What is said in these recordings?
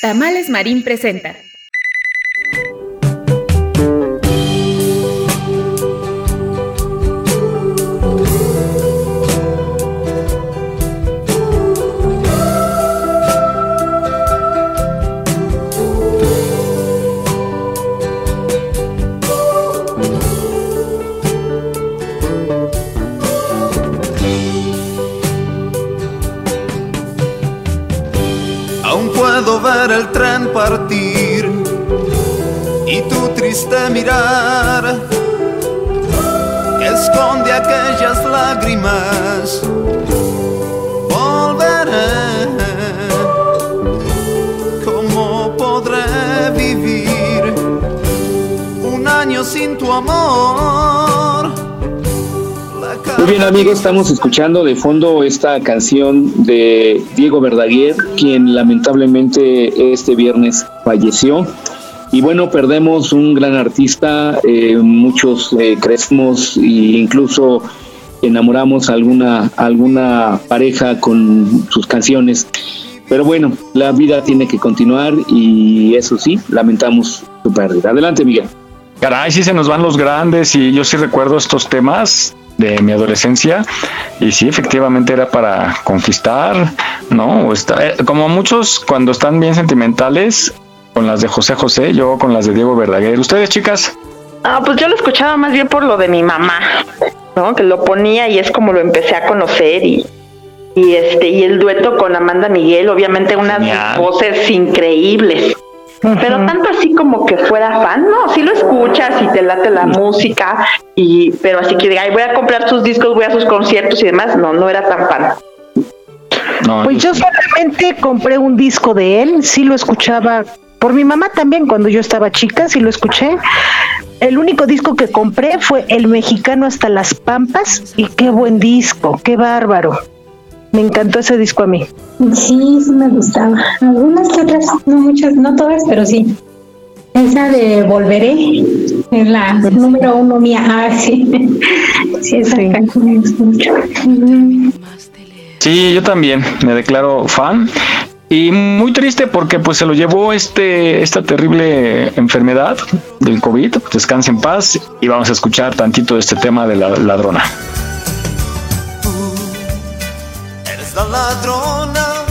Tamales Marín presenta partir y tu triste mirar que esconde aquellas lágrimas. Volveré, ¿cómo podré vivir un año sin tu amor? Muy bien amigos, estamos escuchando de fondo esta canción de Diego Verdaguer, quien lamentablemente este viernes falleció. Y bueno, perdemos un gran artista, eh, muchos eh, crecemos e incluso enamoramos a alguna, alguna pareja con sus canciones. Pero bueno, la vida tiene que continuar y eso sí, lamentamos su pérdida. Adelante, Miguel. Caray, sí se nos van los grandes y yo sí recuerdo estos temas de mi adolescencia. Y sí efectivamente era para conquistar no está, eh, como muchos cuando están bien sentimentales con las de José José yo con las de Diego Verdaguer. Ustedes chicas ah pues yo lo escuchaba más bien por lo de mi mamá no que lo ponía y es como lo empecé a conocer y y este y el dueto con Amanda Miguel obviamente unas voces increíbles pero tanto así como que fuera fan, no, si lo escuchas y te late la música, y pero así que diga, voy a comprar sus discos, voy a sus conciertos y demás, no, no era tan fan. pues yo solamente compré un disco de él, sí lo escuchaba por mi mamá también cuando yo estaba chica, sí lo escuché. El único disco que compré fue El Mexicano hasta las Pampas y qué buen disco, qué bárbaro. Me encantó ese disco a mí. Sí, sí me gustaba. Algunas otras, no muchas, no todas, pero sí. Esa de Volveré es la número uno mía. Ah, sí. Sí, esa canción me gusta mucho. Sí, yo también me declaro fan. Y muy triste porque pues se lo llevó este esta terrible enfermedad del COVID. Descanse en paz y vamos a escuchar tantito de este tema de la ladrona. La ladrona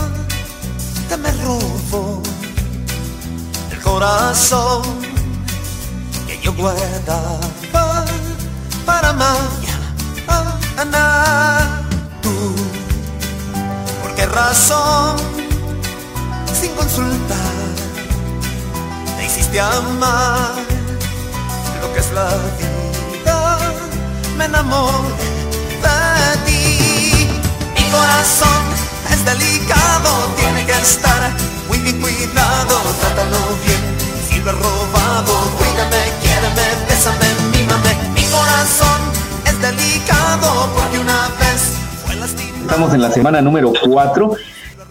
que me robó el corazón que yo guardaba para mañana. Tú, ¿por qué razón, sin consultar, me hiciste amar lo que es la vida? Me enamoré corazón es delicado, tiene que estar muy bien cuidado, trátalo bien, si lo he robado, cuídame, quiéreme, bésame, mímame, mi corazón es delicado, porque una vez fue lastimado. Estamos en la semana número 4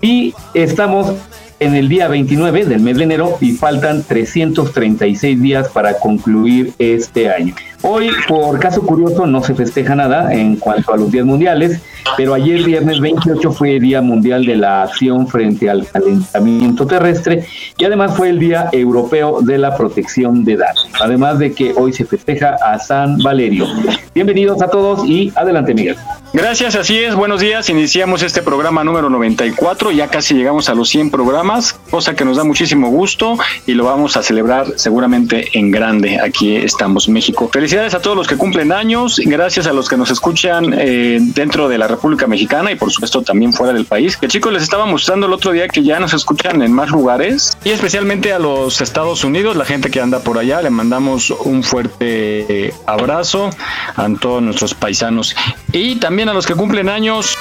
y estamos en el día 29 del mes de enero y faltan 336 días para concluir este año. Hoy, por caso curioso, no se festeja nada en cuanto a los días mundiales, pero ayer, viernes 28, fue Día Mundial de la Acción frente al Calentamiento Terrestre y además fue el Día Europeo de la Protección de Datos. Además de que hoy se festeja a San Valerio. Bienvenidos a todos y adelante, Miguel. Gracias, así es. Buenos días. Iniciamos este programa número 94. Ya casi llegamos a los 100 programas, cosa que nos da muchísimo gusto y lo vamos a celebrar seguramente en grande. Aquí estamos, México. Felicidades Felicidades a todos los que cumplen años, gracias a los que nos escuchan eh, dentro de la República Mexicana y por supuesto también fuera del país. Que chicos les estaba mostrando el otro día que ya nos escuchan en más lugares y especialmente a los Estados Unidos, la gente que anda por allá, le mandamos un fuerte abrazo a todos nuestros paisanos y también a los que cumplen años.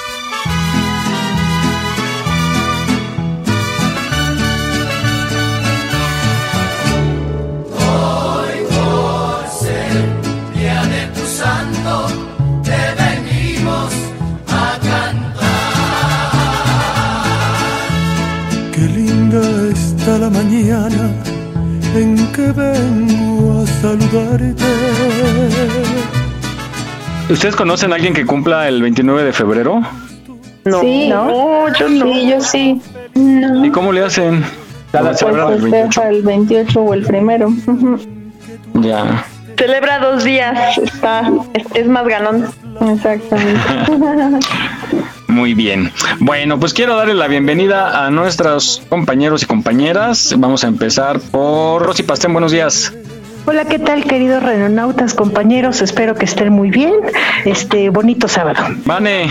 Mañana en que vengo a saludarte. ¿Ustedes conocen a alguien que cumpla el 29 de febrero? No, sí, no, yo no. Sí, yo sí. ¿Y cómo le hacen? Cada pues el 28? el 28 o el primero. Ya. Celebra dos días, está, es, más ganón. Exactamente. Muy bien. Bueno, pues quiero darle la bienvenida a nuestros compañeros y compañeras. Vamos a empezar por Rosy Pastén. Buenos días. Hola, ¿qué tal, queridos renonautas, compañeros? Espero que estén muy bien. Este bonito sábado. Vane.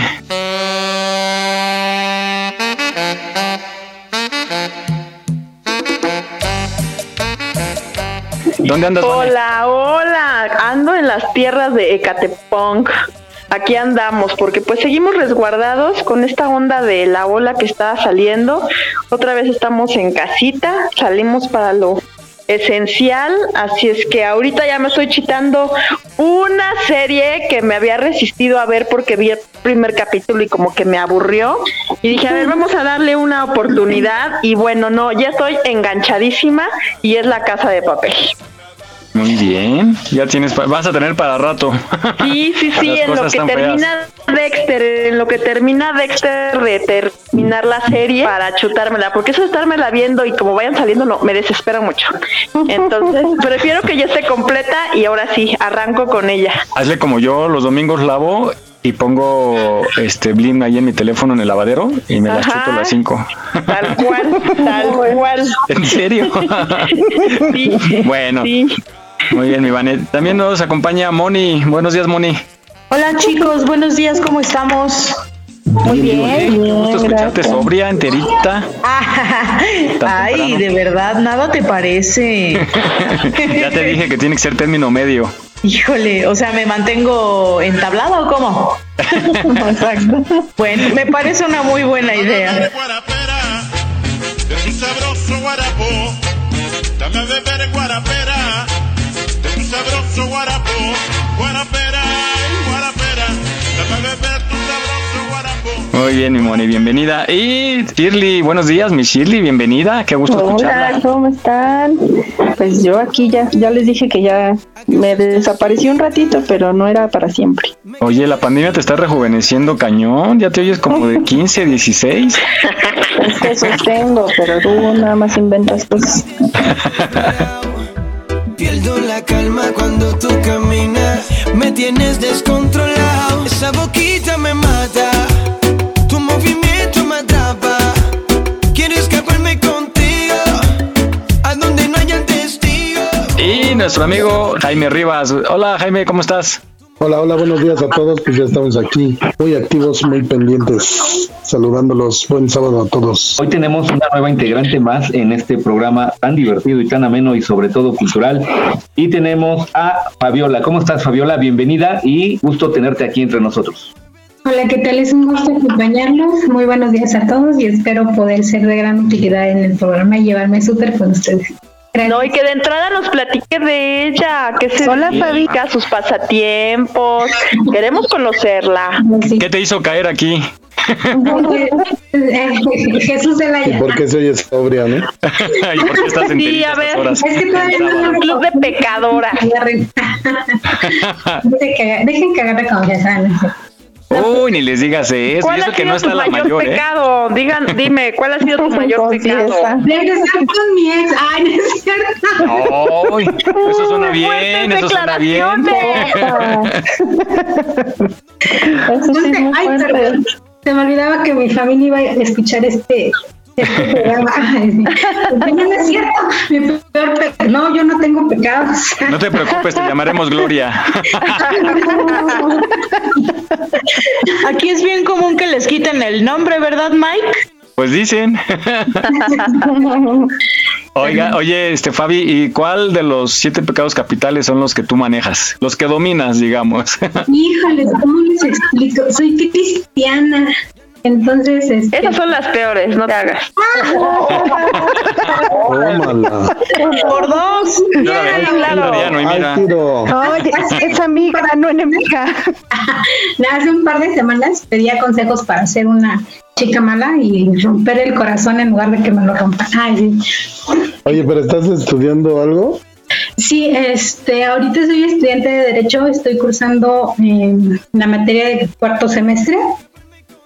¿Dónde andas? Hola, hola. Ando en las tierras de Ecatepong. Aquí andamos porque pues seguimos resguardados con esta onda de la ola que está saliendo. Otra vez estamos en casita, salimos para lo esencial, así es que ahorita ya me estoy chitando una serie que me había resistido a ver porque vi el primer capítulo y como que me aburrió y dije, a ver, vamos a darle una oportunidad y bueno, no, ya estoy enganchadísima y es la casa de papel. Muy bien, ya tienes, vas a tener para rato. Sí, sí, sí, en lo que termina Dexter, en lo que termina Dexter de terminar la serie para chutármela, porque eso de estármela viendo y como vayan saliendo no, me desespera mucho. Entonces, prefiero que ya esté completa y ahora sí, arranco con ella. Hazle como yo, los domingos lavo y pongo este Blim ahí en mi teléfono en el lavadero y me la chuto a las 5. Tal cual, tal cual. ¿En serio? sí. Bueno. Sí. Muy bien, mi Vanet. También nos acompaña Moni. Buenos días, Moni. Hola, chicos. Buenos días. ¿Cómo estamos? Muy bien. bien gusto escucharte sobria, enterita. Ay, de verdad, nada te parece. ya te dije que tiene que ser término medio. Híjole, o sea, ¿me mantengo entablada o cómo? Exacto. Bueno, me parece una muy buena idea. Dame beber guarapera sabroso guarapo, guarapera, guarapera, dame beber tu sabroso guarapo. Muy bien, mi Moni, bienvenida. Y Shirley, buenos días, mi Shirley, bienvenida. Qué gusto escucharla. Hola, ¿cómo están? Pues yo aquí ya, ya les dije que ya me desaparecí un ratito, pero no era para siempre. Oye, la pandemia te está rejuveneciendo cañón, ya te oyes como de 15, 16. Es que sostengo, pero tú nada más inventas cosas. Pierdo la calma cuando tú caminas, me tienes descontrolado. Esa boquita me mata, tu movimiento me atrapa. Quiero escaparme contigo, a donde no haya testigo. Y nuestro amigo Jaime Rivas. Hola Jaime, ¿cómo estás? Hola, hola, buenos días a todos. Pues ya estamos aquí, muy activos, muy pendientes, saludándolos. Buen sábado a todos. Hoy tenemos una nueva integrante más en este programa tan divertido y tan ameno y sobre todo cultural. Y tenemos a Fabiola. ¿Cómo estás, Fabiola? Bienvenida y gusto tenerte aquí entre nosotros. Hola, ¿qué tal? Es un gusto acompañarlos. Muy buenos días a todos y espero poder ser de gran utilidad en el programa y llevarme súper con ustedes. No, y que de entrada nos platique de ella, que se Hola, dedica, sus pasatiempos. Queremos conocerla. ¿Qué te hizo caer aquí? Jesús de la ¿Y por qué soy sobria, no? ¿Y por qué estás en Sí, a ver, es que todavía no es un club de pecadoras. Dejen que agarre confianza. Uy, ni les digas eso. ¿Cuál ha que sido no está tu la mayor mayor, ¿eh? pecado? Digan, dime, ¿cuál ha sido tu mayor pecado? Regresar con mi ex. Ay, no es cierto. Ay, eso suena bien, eso suena bien. Eso sí Ay, perdón. Se me olvidaba que mi familia iba a escuchar este, no es cierto. Mi peor pecado. No, yo no tengo pecados. No te preocupes, te llamaremos Gloria. Aquí es bien común que les quiten el nombre, ¿verdad, Mike? Pues dicen. Oiga, oye, este Fabi, ¿y cuál de los siete pecados capitales son los que tú manejas? Los que dominas, digamos. Híjole, ¿cómo les explico? Soy cristiana. Entonces, este, Esas son las peores, no te hagas. Tómala. Por dos. Oye, es amiga, no enemiga. hace un par de semanas pedía consejos para hacer una chica mala y romper el corazón en lugar de que me lo rompa. Ay, sí. Oye, pero ¿estás estudiando algo? Sí, este, ahorita soy estudiante de Derecho, estoy cursando la materia de cuarto semestre,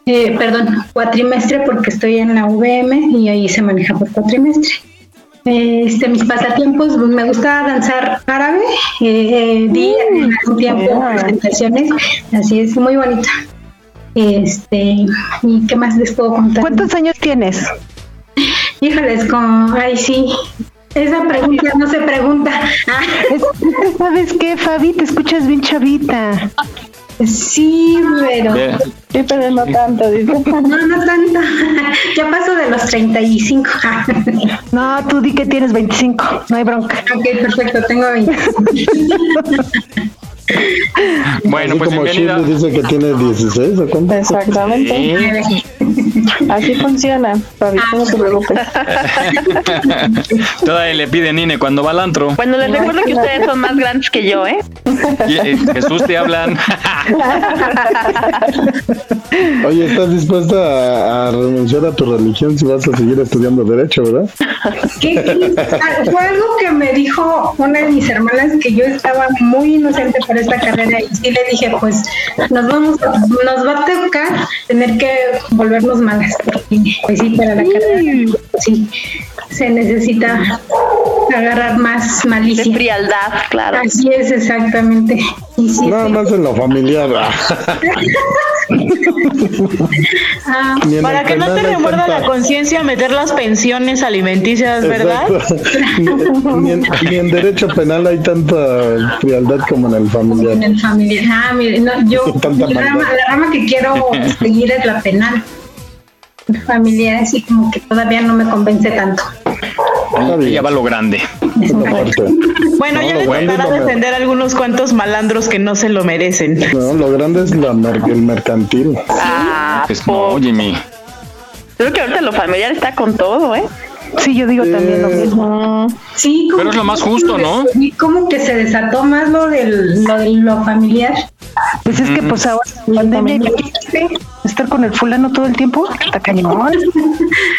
eh, perdón, cuatrimestre porque estoy en la VM y ahí se maneja por cuatrimestre. Este, mis pasatiempos, pues, me gusta danzar árabe, eh, di en algún tiempo presentaciones, así es, muy bonita. Este, ¿y qué más les puedo contar? ¿Cuántos años tienes? Híjoles, con, ay sí, esa pregunta no se pregunta. ¿Sabes qué, Fabi? Te escuchas bien chavita. Sí, pero. Sí, pero no tanto, dice. No, no tanto. Ya paso de los 35. No, tú di que tienes 25. No hay bronca. Ok, perfecto, tengo 25. Bueno, Así pues como bienvenida. Chile dice que tiene 16 o cuánto? Exactamente. Así funciona, Fabi, no te preocupes. Todavía le pide Nine cuando va al antro. Bueno, les recuerdo que ustedes son más grandes que yo, ¿eh? Y, eh, Jesús te hablan. Oye, ¿estás dispuesta a, a renunciar a tu religión si vas a seguir estudiando Derecho, verdad? ¿Qué- qué- ah, Fue algo que me dijo una de mis hermanas que yo estaba muy inocente para esta carrera y sí le dije, pues nos vamos, a- nos va a tocar tener que volvernos malas, porque pues sí, para la carrera sí se necesita agarrar más malicia. De frialdad, claro. Así es, exactamente. Y sí, Nada sí. más en lo familiar. Ah, en Para que no te remuerda la conciencia meter las pensiones alimenticias, ¿verdad? Ni, en, ni en derecho penal hay tanta frialdad como en el en familiar. el familiar. Ah, mire, no, yo rama, la rama que quiero seguir es la penal. Familiar, así como que todavía no me convence tanto. Ya va lo grande. Bueno, ya le tocará defender a algunos cuantos malandros que no se lo merecen. No, lo grande es la mer- el mercantil. Ah, Pues no, Jimmy. creo que ahorita lo familiar está con todo, ¿eh? Sí, yo digo también lo mismo. Sí, como Pero es lo más justo, ¿no? Y como que se desató más lo del lo, de lo familiar. Pues es que pues ahora pandemia imagínate, estar con el fulano todo el tiempo, está cañón.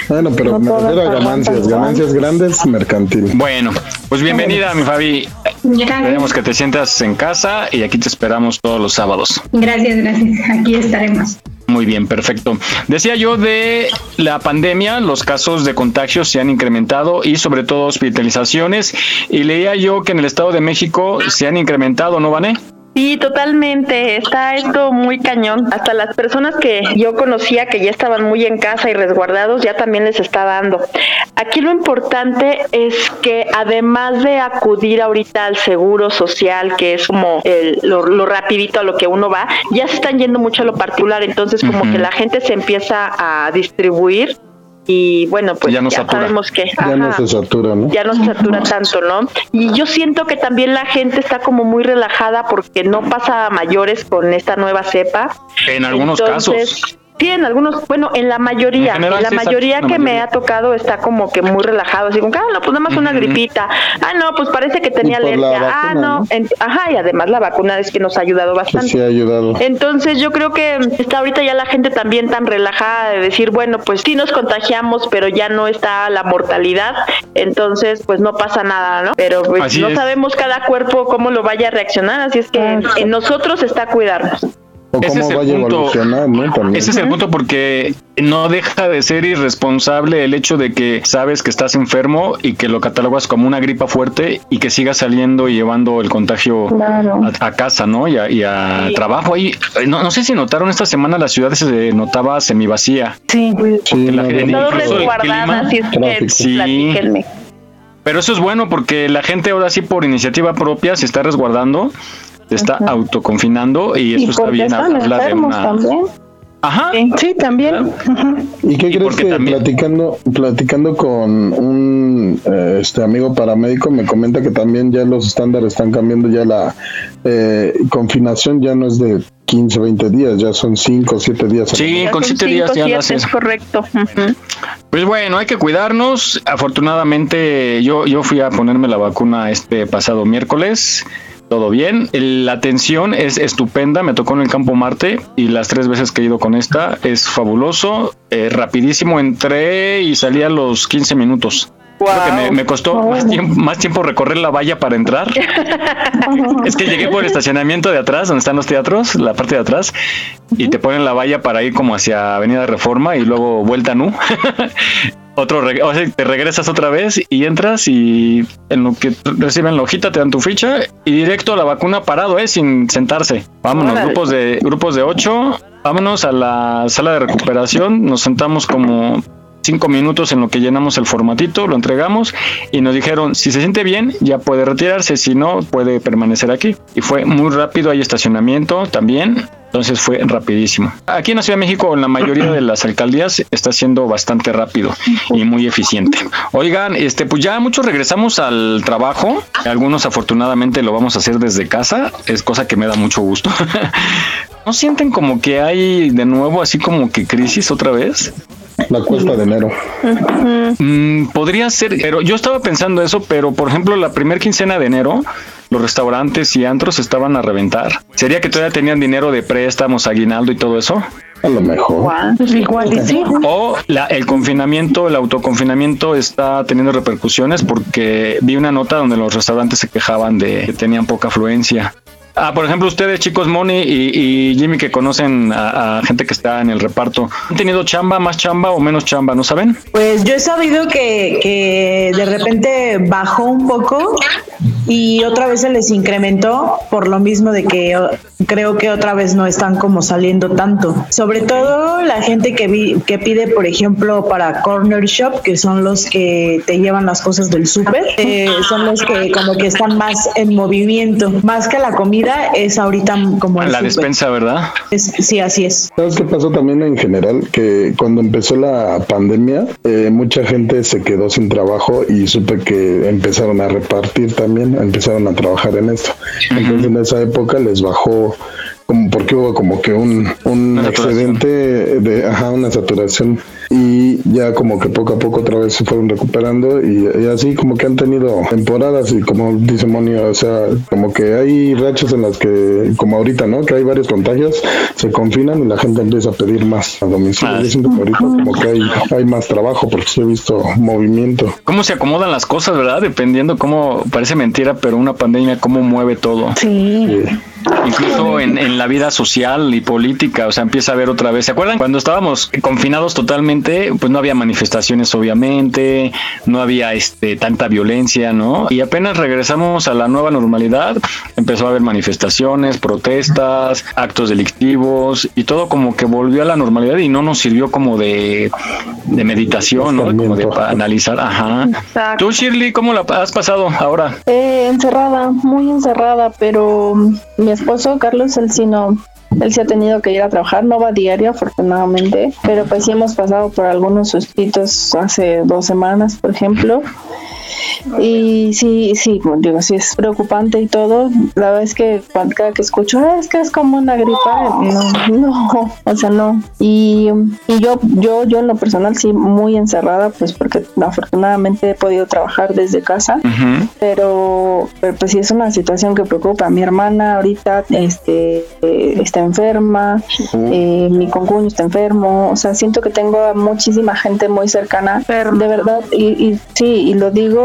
Bueno, pero me refiero a ganancias, ganancias grandes, mercantil. Bueno, pues bienvenida, mi Fabi. Esperemos que te sientas en casa y aquí te esperamos todos los sábados. Gracias, gracias. Aquí estaremos. Muy bien, perfecto. Decía yo de la pandemia, los casos de contagio se han incrementado y sobre todo hospitalizaciones. Y leía yo que en el Estado de México se han incrementado, ¿no, Vané? Sí, totalmente. Está esto muy cañón. Hasta las personas que yo conocía que ya estaban muy en casa y resguardados, ya también les está dando. Aquí lo importante es que además de acudir ahorita al seguro social, que es como el- lo, lo rapidito a lo que uno va, ya se están yendo mucho a lo particular. Entonces como que la gente se empieza a distribuir y bueno, pues Ya ya, no satura. sabemos que... Ya no se satura, ¿no? ya no se satura tanto, ¿no? Y yo siento que también la gente está como muy relajada porque no pasa a mayores con esta nueva cepa. En algunos Entonces, casos. Sí, en algunos, bueno, en la mayoría, En la sí, mayoría la que me ha tocado está como que muy relajado, así como, que, ah, no, pues nada más una gripita, ah, no, pues parece que tenía la alergia, ah, vacuna, no, ¿no? En- ajá, y además la vacuna es que nos ha ayudado Pues bastante. sí ha ayudado. Entonces yo creo que está ahorita ya la gente también tan relajada de decir, bueno, pues sí nos contagiamos, pero ya no está la mortalidad, entonces pues no pasa nada, ¿no? Pero pues Así no es. sabemos cada cuerpo cómo lo vaya a reaccionar, así es que en nosotros está cuidarnos. O Ese cómo es el vaya a punto. evolucionar, ¿no? También. Ese es el punto porque no deja de ser irresponsable el hecho de que sabes que estás enfermo y que lo catalogas como una gripa fuerte y que sigas saliendo y llevando el contagio Claro. a, a casa, ¿no? Y a, y a trabajo. Ahí, no, no sé si notaron esta semana la ciudad se notaba semivacía. Sí, Sí, porque la no, es que Tráfico. Sí. platíquenme. Pero eso es bueno porque la gente ahora sí por iniciativa propia se está resguardando, se está autoconfinando y eso Y está bien. Habla de enfermos una. también. Ajá. sí, también. ¿Y qué Y crees que también- platicando platicando con un eh, este amigo paramédico me comenta que también ya los estándares están cambiando ya la eh, confinación ya no es de 15 20 días ya son 5 o 7 días Sí, con son siete días cinco, ya es correcto. Pues bueno, hay que cuidarnos. Afortunadamente, yo, yo fui a ponerme la vacuna este pasado miércoles. Todo bien. La atención es estupenda, me tocó en el campo Marte y las tres veces que he ido con esta es fabuloso, eh, rapidísimo, entré y salí a los 15 minutos. me, costó más, tiempo, más tiempo recorrer la valla para entrar. es que llegué por el estacionamiento de atrás, donde están los teatros, la parte de atrás, y te ponen la valla para ir como hacia Avenida Reforma y luego vuelta Nu. otro o sea, te regresas otra vez y entras y en lo que reciben la hojita te dan tu ficha y directo a la vacuna parado, eh, sin sentarse. Vámonos, grupos de grupos de ocho, vámonos a la sala de recuperación, nos sentamos como cinco minutos en lo que llenamos el formatito, lo entregamos y nos dijeron si se siente bien ya puede retirarse, si no puede permanecer aquí. Y fue muy rápido, hay estacionamiento también, entonces fue rapidísimo. Aquí en la Ciudad de México, en la mayoría de las alcaldías, está siendo bastante rápido y muy eficiente. Oigan, este, pues ya muchos regresamos al trabajo. Algunos afortunadamente lo vamos a hacer desde casa. Es cosa que me da mucho gusto. ¿No sienten como que hay de nuevo así como que crisis otra vez? La cuesta de enero. Mm, podría ser, pero yo estaba pensando eso, pero por ejemplo, la primera quincena de enero, los restaurantes y antros estaban a reventar. ¿Sería que todavía tenían dinero de préstamos, aguinaldo y todo eso? A lo mejor. Pues igual sí. O la, el confinamiento, el autoconfinamiento está teniendo repercusiones porque vi una nota donde los restaurantes se quejaban de que tenían poca afluencia. Ah, por ejemplo, ustedes, chicos, Moni y, Jimmy, que conocen a, gente que está en el reparto, ¿han tenido chamba, más chamba o menos chamba? ¿No saben? Pues yo he sabido que, que de repente bajó un poco y otra vez se les incrementó por lo mismo de que creo que otra vez no están como saliendo tanto. Sobre todo la gente que, vi, que pide, por ejemplo, para Corner Shop, que son los que te llevan las cosas del súper, eh, son los que como que están más en movimiento, más que la comida es ahorita como la despensa, ¿verdad? sí, así es. ¿Sabes qué pasó también en general? Que cuando empezó la pandemia, eh, mucha gente se quedó sin trabajo y supe que empezaron a repartir también, empezaron a trabajar en esto. Entonces en esa época les bajó como porque hubo como que un, un excedente de ajá, una saturación y ya como que poco a poco otra vez se fueron recuperando y, así como que han tenido temporadas y como dice Moni, o sea, como que hay rachas en las que, como ahorita, ¿no? Que hay varios contagios, se confinan y la gente empieza a pedir más a domicilio. Yo siento que ahorita como que hay, hay más trabajo porque se he visto movimiento. ¿Cómo se acomodan las cosas, verdad? Dependiendo cómo, parece mentira, pero una pandemia, cómo mueve todo. Sí. Incluso en, en la vida social y política, o sea, empieza a ver otra vez. ¿Se acuerdan cuando estábamos confinados totalmente? Pues no había manifestaciones, obviamente, no había este tanta violencia, ¿no? Y apenas regresamos a la nueva normalidad, empezó a haber manifestaciones, protestas, actos delictivos y todo como que volvió a la normalidad y no nos sirvió como de, de meditación, ¿no? Como de analizar, ajá. Tú, Shirley, ¿cómo la has pasado ahora? Eh, encerrada, muy encerrada, pero mi esposo Carlos, él sí no, él sí ha tenido que ir a trabajar, no va diario afortunadamente, pero pues sí hemos pasado por algunos sustitos hace dos semanas, por ejemplo, y sí, sí, digo, sí es preocupante y todo. La verdad es que cada que escucho, ah, es que es como una gripa, no, no, o sea, no. Y, y yo, yo, yo en lo personal sí muy encerrada, pues porque afortunadamente he podido trabajar desde casa, pero, pero pues sí es una situación que preocupa. Mi hermana ahorita este, está enferma, eh, mi concuño está enfermo, o sea, siento que tengo a muchísima gente muy cercana, de verdad, y, y sí, y lo digo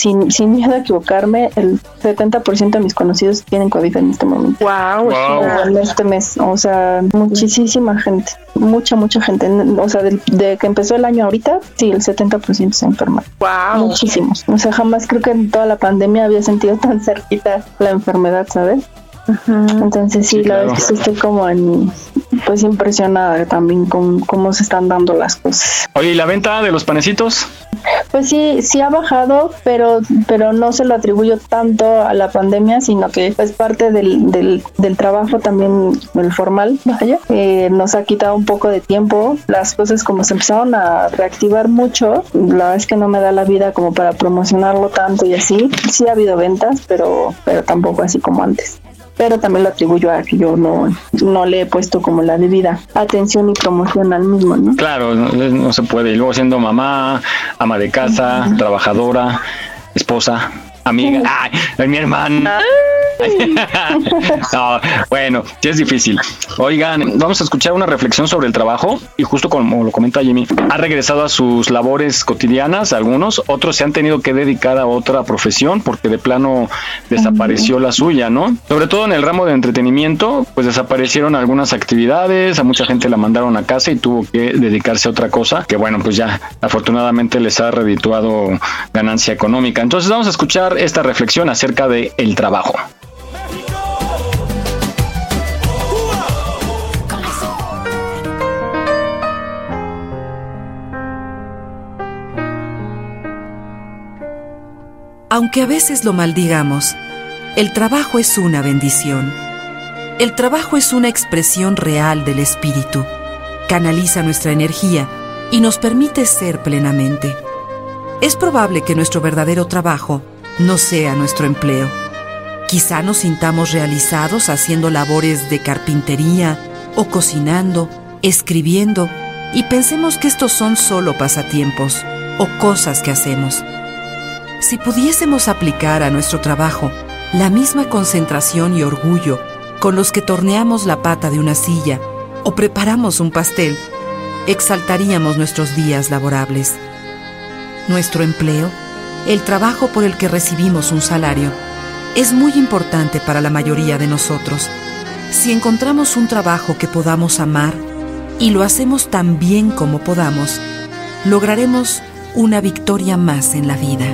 sin, sin miedo a equivocarme, el 70% de mis conocidos tienen COVID en este momento. Wow, En este mes, o sea, muchísima gente, mucha, mucha gente. O sea, de, que empezó el año ahorita, sí, el 70% se enferma. Wow. Muchísimos. O sea, jamás creo que en toda la pandemia había sentido tan cerquita la enfermedad, ¿sabes? Entonces sí, la verdad es que estoy como en, pues impresionada también con cómo se están dando las cosas. Oye, ¿y la venta de los panecitos? Pues sí, sí ha bajado, pero, pero no se lo atribuyo tanto a la pandemia, sino que es parte del, del, del trabajo también, el formal, vaya, eh, nos ha quitado un poco de tiempo. Las cosas como se empezaron a reactivar mucho, la verdad es que no me da la vida como para promocionarlo tanto y así. Sí ha habido ventas, pero, pero tampoco así como antes pero también lo atribuyo a que yo no, no le he puesto como la debida atención y promoción al mismo, ¿no? Claro, no, se puede. Y luego siendo mamá, ama de casa, trabajadora, esposa. Amiga, ay, mi hermana. no, bueno, sí es difícil. Oigan, vamos a escuchar una reflexión sobre el trabajo y justo como lo comenta Jimmy, ha regresado a sus labores cotidianas algunos, otros se han tenido que dedicar a otra profesión porque de plano desapareció la suya, ¿no? Sobre todo en el ramo de entretenimiento, pues desaparecieron algunas actividades, a mucha gente la mandaron a casa y tuvo que dedicarse a otra cosa, que bueno, pues ya afortunadamente les ha redituado ganancia económica. Entonces vamos a escuchar esta reflexión acerca de el trabajo. Aunque a veces lo maldigamos, el trabajo es una bendición. El trabajo es una expresión real del espíritu. Canaliza nuestra energía y nos permite ser plenamente. Es probable que nuestro verdadero trabajo no sea nuestro empleo. Quizá nos sintamos realizados haciendo labores de carpintería o cocinando, escribiendo, y pensemos que estos son solo pasatiempos o cosas que hacemos. Si pudiésemos aplicar a nuestro trabajo la misma concentración y orgullo con los que torneamos la pata de una silla o preparamos un pastel, exaltaríamos nuestros días laborables. Nuestro empleo, el trabajo por el que recibimos un salario, es muy importante para la mayoría de nosotros. Si encontramos un trabajo que podamos amar y lo hacemos tan bien como podamos, lograremos una victoria más en la vida.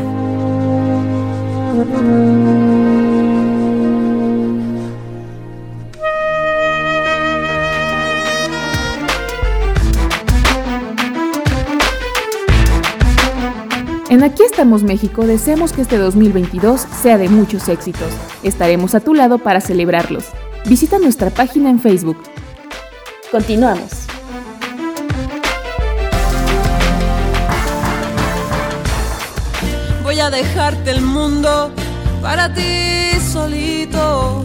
Aquí estamos México deseamos que este 2022 sea de muchos éxitos. Estaremos a tu lado para celebrarlos. Visita nuestra página en Facebook. Continuamos. voy a dejarte el mundo para ti solito.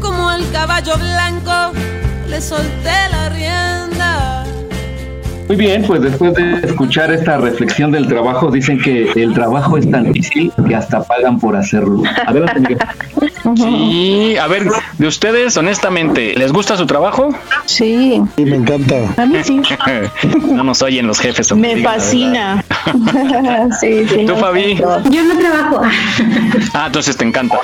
Como el caballo blanco, le solté la rienda. Muy bien, pues después de escuchar esta reflexión del trabajo, dicen que el trabajo es tan difícil que hasta pagan por hacerlo. Adelante, Miguel. Sí, a ver, de ustedes, honestamente, ¿les gusta su trabajo? Sí. Sí, me encanta. A mí sí. no nos oyen los jefes. Me fascina. sí, sí. ¿Tú, Fabi? Yo no trabajo. Ah, entonces te encanta.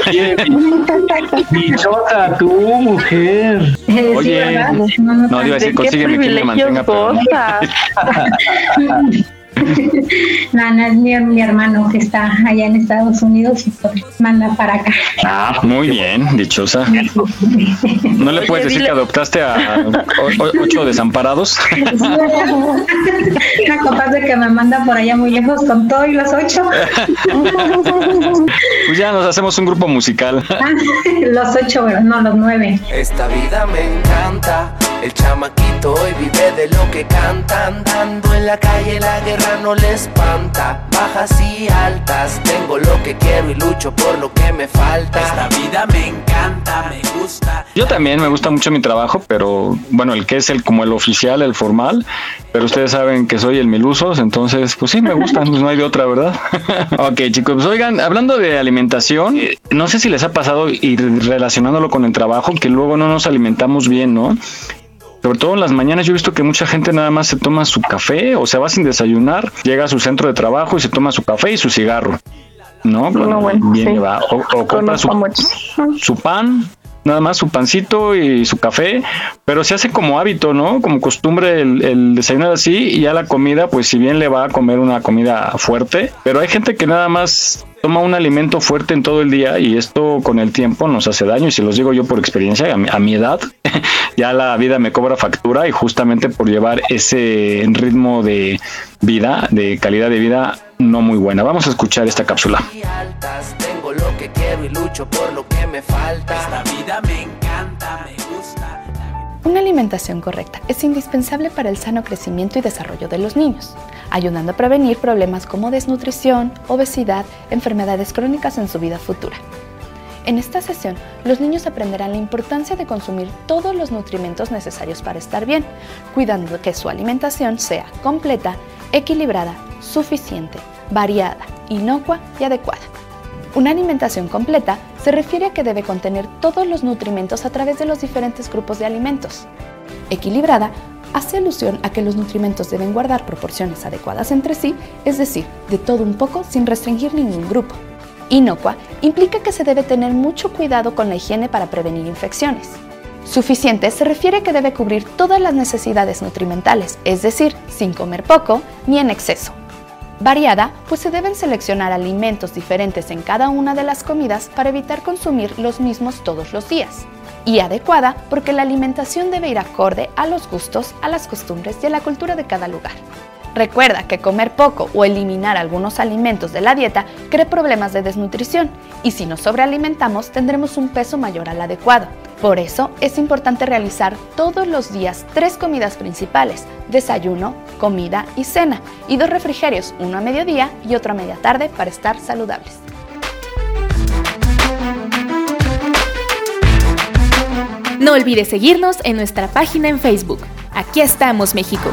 Bichota, tú, mujer. Eh, Oye, no, iba a decir, consígueme quien me mantenga, pero no. No, no, es mi, mi hermano que está allá en Estados Unidos y pues manda para acá. Ah, muy bien, dichosa. ¿No le puedes decir que adoptaste a ocho desamparados? Capaz de que me manda por allá muy lejos con todo y los ocho. Pues ya nos hacemos un grupo musical. los ocho, no, los nueve. Esta vida me encanta. El chamaquito hoy vive de lo que canta. Andando en la calle, la guerra no le espanta. Bajas y altas, tengo lo que quiero y lucho por lo que me falta. Esta vida me encanta, me gusta. Yo también me gusta mucho mi trabajo, pero bueno, el que es el como el oficial, el formal, pero ustedes saben que soy el milusos, entonces pues sí me gusta, pues no hay de otra, ¿verdad? ok, chicos, pues oigan, hablando de alimentación, no sé si les ha pasado y relacionándolo con el trabajo, que luego no nos alimentamos bien, ¿no? Sobre todo en las mañanas yo he visto que mucha gente nada más se toma su café o se va sin desayunar, llega a su centro de trabajo y se toma su café y su cigarro. ¿No? No, bueno, bien sí. O, o compra su, su pan, nada más su pancito y su café, pero se hace como hábito, ¿no? Como costumbre el, el desayunar así y ya la comida, pues si bien le va a comer una comida fuerte, pero hay gente que nada más toma un alimento fuerte en todo el día y esto con el tiempo nos hace daño y si los digo yo por experiencia, a mi, a mi edad, ya la vida me cobra factura y justamente por llevar ese ritmo de vida, de calidad de vida no muy buena. Vamos a escuchar esta cápsula. Lo que quiero y lucho por lo que me falta. Esta vida me encanta, me gusta. Una alimentación correcta es indispensable para el sano crecimiento y desarrollo de los niños, ayudando a prevenir problemas como desnutrición, obesidad, enfermedades crónicas en su vida futura. En esta sesión, los niños aprenderán la importancia de consumir todos los nutrimentos necesarios para estar bien, cuidando que su alimentación sea completa, equilibrada, suficiente, variada, inocua y adecuada. Una alimentación completa se refiere a que debe contener todos los nutrimentos a través de los diferentes grupos de alimentos. Equilibrada hace alusión a que los nutrimentos deben guardar proporciones adecuadas entre sí, es decir, de todo un poco sin restringir ningún grupo. Inocua implica que se debe tener mucho cuidado con la higiene para prevenir infecciones. Suficiente se refiere a que debe cubrir todas las necesidades nutrimentales, es decir, sin comer poco ni en exceso. Variada, pues se deben seleccionar alimentos diferentes en cada una de las comidas para evitar consumir los mismos todos los días. Y adecuada porque la alimentación debe ir acorde a los gustos, a las costumbres y a la cultura de cada lugar. Recuerda que comer poco o eliminar algunos alimentos de la dieta crea problemas de desnutrición y si nos sobrealimentamos tendremos un peso mayor al adecuado. Por eso es importante realizar todos los días tres comidas principales, desayuno, comida y cena, y dos refrigerios, uno a mediodía y otro a media tarde para estar saludables. No olvides seguirnos en nuestra página en Facebook. Aquí estamos, México.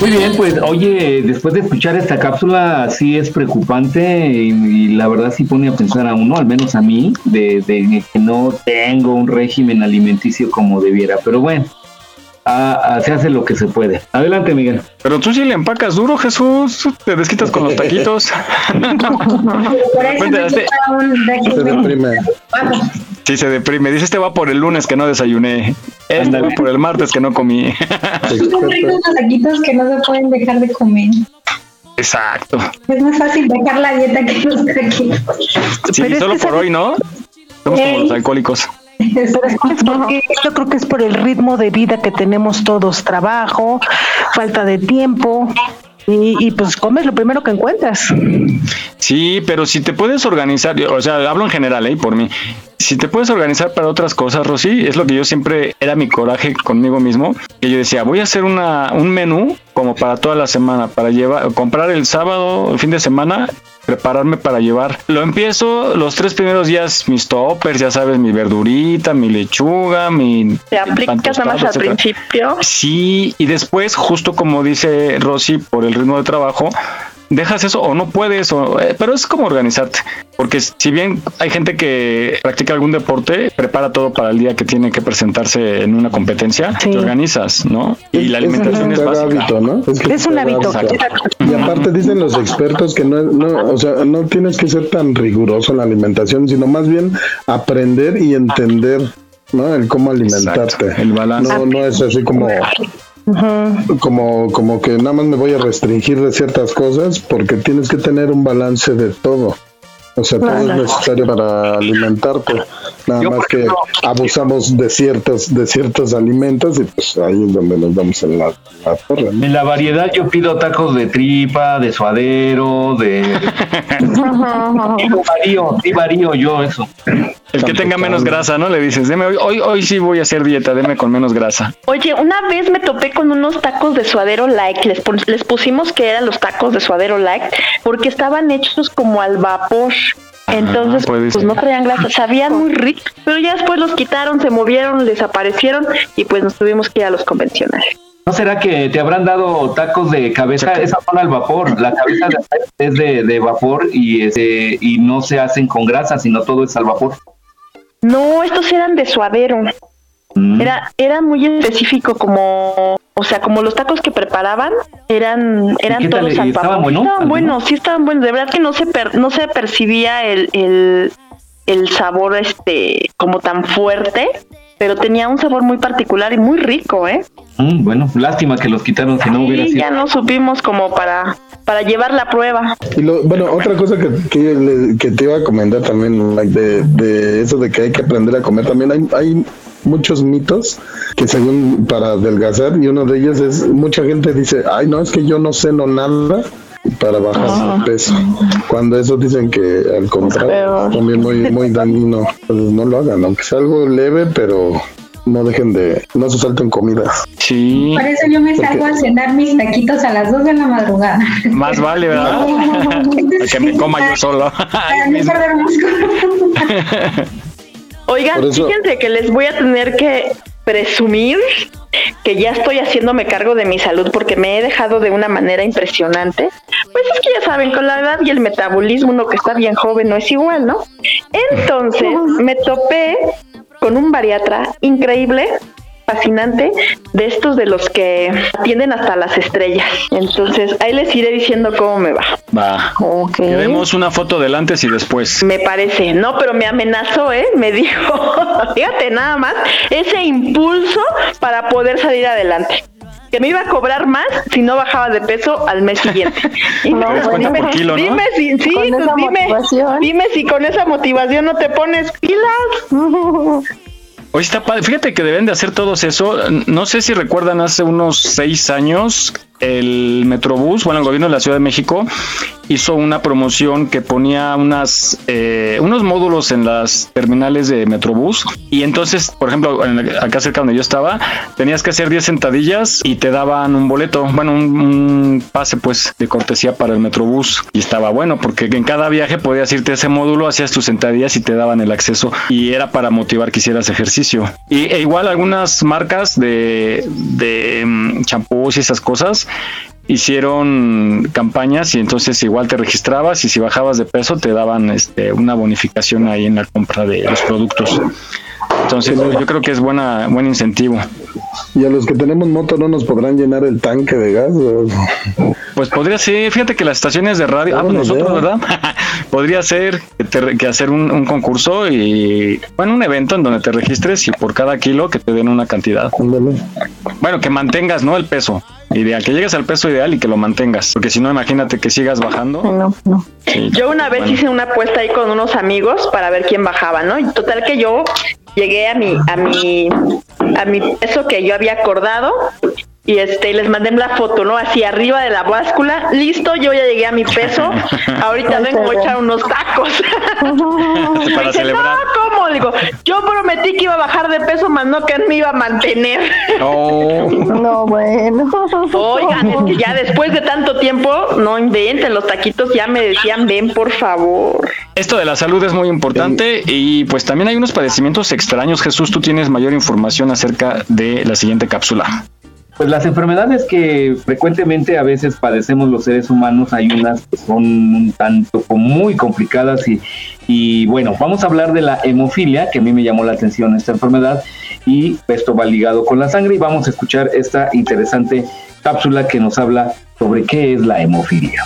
Muy bien, pues oye, después de escuchar esta cápsula sí es preocupante y, la verdad sí pone a pensar a uno, al menos a mí, de, de que no tengo un régimen alimenticio como debiera. Pero bueno, se hace lo que se puede. Adelante, Miguel. Pero tú sí le empacas duro, Jesús. Te desquitas con los taquitos. se deprime. Sí, se deprime. Dice, este va por el lunes que no desayuné. Este va por el martes que no comí. Son ricos los taquitos que no se pueden dejar de comer. Exacto. Es más fácil dejar la dieta que los taquitos. Sí, solo por hoy, ¿no? Somos como los alcohólicos. yo creo que es por el ritmo de vida que tenemos todos, trabajo, falta de tiempo. Y, pues comes lo primero que encuentras. Sí, pero si te puedes organizar, o sea, hablo en general, ¿eh? Por mí. Si te puedes organizar para otras cosas, Rosy, es lo que yo siempre era mi coraje conmigo mismo, que yo decía, voy a hacer una, un menú como para toda la semana, para llevar, comprar el sábado, el fin de semana prepararme para llevar. Lo empiezo los tres primeros días, mis toppers, ya sabes, mi verdurita, mi lechuga, mi... ¿Te aplicas nada más al principio? Sí, y después, justo como dice Rosy, por el ritmo de trabajo, dejas eso o no puedes, o, eh, pero es como organizarte. Porque si bien hay gente que practica algún deporte, prepara todo para el día que tiene que presentarse en una competencia, te organizas, ¿no? Y la alimentación es, Hábito, ¿no? Es, un hábito. Y aparte dicen los expertos que no, no, o sea, no tienes que ser tan riguroso en la alimentación, sino más bien aprender y entender ¿no? El cómo alimentarte. el balance. No, no es así como como, como que nada más me voy a restringir de ciertas cosas porque tienes que tener un balance de todo. O sea, todo es necesario para alimentarte. Nada más que abusamos de ciertos, de ciertos alimentos y pues ahí es donde nos damos en la, torre. En la variedad yo pido tacos de tripa, de suadero, de... y varío, sí varío yo eso. El que tenga menos grasa, ¿no? Le dices, deme hoy, hoy, hoy sí voy a hacer dieta, deme con menos grasa. Oye, una vez me topé con unos tacos de suadero light, les, les pusimos que eran los tacos de suadero light, porque estaban hechos como al vapor. Entonces, pues no traían grasa, sabían muy ricos, pero ya después los quitaron, se movieron, desaparecieron y pues nos tuvimos que ir a los convencionales. ¿No será que te habrán dado tacos de cabeza? Esa son al vapor. La cabeza es de, de vapor y, este, y no se hacen con grasa, sino todo es al vapor. No, estos eran de suadero. Mm. Era, era muy específico como, o sea, como los tacos que preparaban eran, eran todos al vapor. Bueno? Estaban buenos, sí estaban buenos. De verdad que no se no se percibía el, el, el sabor este como tan fuerte, pero tenía un sabor muy particular y muy rico, ¿eh? Mm, bueno, lástima que los quitaron si no hubiera sido. Ya no supimos como para para llevar la prueba. Y lo, bueno, otra cosa que, que, te iba a comentar también, de, de, eso de que hay que aprender a comer, también hay, hay muchos mitos que según para adelgazar y uno de ellos es mucha gente dice, ay no, es que yo no ceno nada para bajar el peso. Cuando eso dicen que al contrario, también muy, muy dañino, pues no lo hagan, aunque sea algo leve, pero no dejen de, no se salten comidas. Sí. Por eso yo me salgo a cenar mis taquitos a las 2 de la madrugada. Más vale, ¿verdad? que me coma yo solo. Oigan, fíjense que les voy a tener que presumir que ya estoy haciéndome cargo de mi salud porque me he dejado de una manera impresionante. Pues es que ya saben, con la edad y el metabolismo, uno que está bien joven no es igual, ¿no? Entonces me topé con un bariatra increíble fascinante de estos de los que atienden hasta las estrellas. Entonces, ahí les iré diciendo cómo me va. Va. Okay. Queremos una foto del antes y después. Me parece, no, pero me amenazó, ¿eh? Me dijo, fíjate nada más, ese impulso para poder salir adelante que me iba a cobrar más si no bajaba de peso al mes siguiente. Y no, dime, kilo, ¿no? dime si, sí, pues dime, dime si con esa motivación no te pones pilas. Hoy está padre. Fíjate que deben de hacer todos eso. No sé si recuerdan hace unos seis años el Metrobús, bueno, el gobierno de la Ciudad de México hizo una promoción que ponía unas eh, unos módulos en las terminales de Metrobús y entonces, por ejemplo, acá cerca donde yo estaba, tenías que hacer 10 sentadillas y te daban un boleto, bueno, un, pase pues de cortesía para el Metrobús y estaba bueno porque en cada viaje podías irte a ese módulo, hacías tus sentadillas y te daban el acceso y era para motivar que hicieras ejercicio. Y e igual algunas marcas de, de mm, champús y esas cosas hicieron campañas y entonces igual te registrabas y si bajabas de peso te daban este, una bonificación ahí en la compra de los productos. Entonces yo creo que es buena buen incentivo. ¿Y a los que tenemos moto no nos podrán llenar el tanque de gas? Pues podría ser, fíjate que las estaciones de radio, ah, pues nosotros, ¿verdad? podría ser que, hacer un, concurso y, bueno, un evento en donde te registres y por cada kilo que te den una cantidad. Bueno, que mantengas, ¿no? El peso ideal, que llegues al peso ideal y que lo mantengas, porque si no, imagínate que sigas bajando. No, no. yo una vez hice una apuesta ahí con unos amigos para ver quién bajaba, ¿no? Y total que yo llegué a mi, a mi, a mi peso que yo había acordado y este les mandé la foto, ¿no? Así arriba de la báscula, listo, yo ya llegué a mi peso, ahorita vengo a echar unos tacos. Para celebrar. No. Digo, yo prometí que iba a bajar de peso, más no que me iba a mantener. No, no bueno. Oigan, es que ya después de tanto tiempo, no inventen, los taquitos ya me decían, ven por favor. Esto de la salud es muy importante y pues también hay unos padecimientos extraños. Jesús, tú tienes mayor información acerca de la siguiente cápsula. Pues las enfermedades que frecuentemente a veces padecemos los seres humanos, hay unas que son un tanto muy complicadas y, y bueno, vamos a hablar de la hemofilia, que a mí me llamó la atención esta enfermedad y esto va ligado con la sangre y vamos a escuchar esta interesante cápsula que nos habla sobre qué es la hemofilia.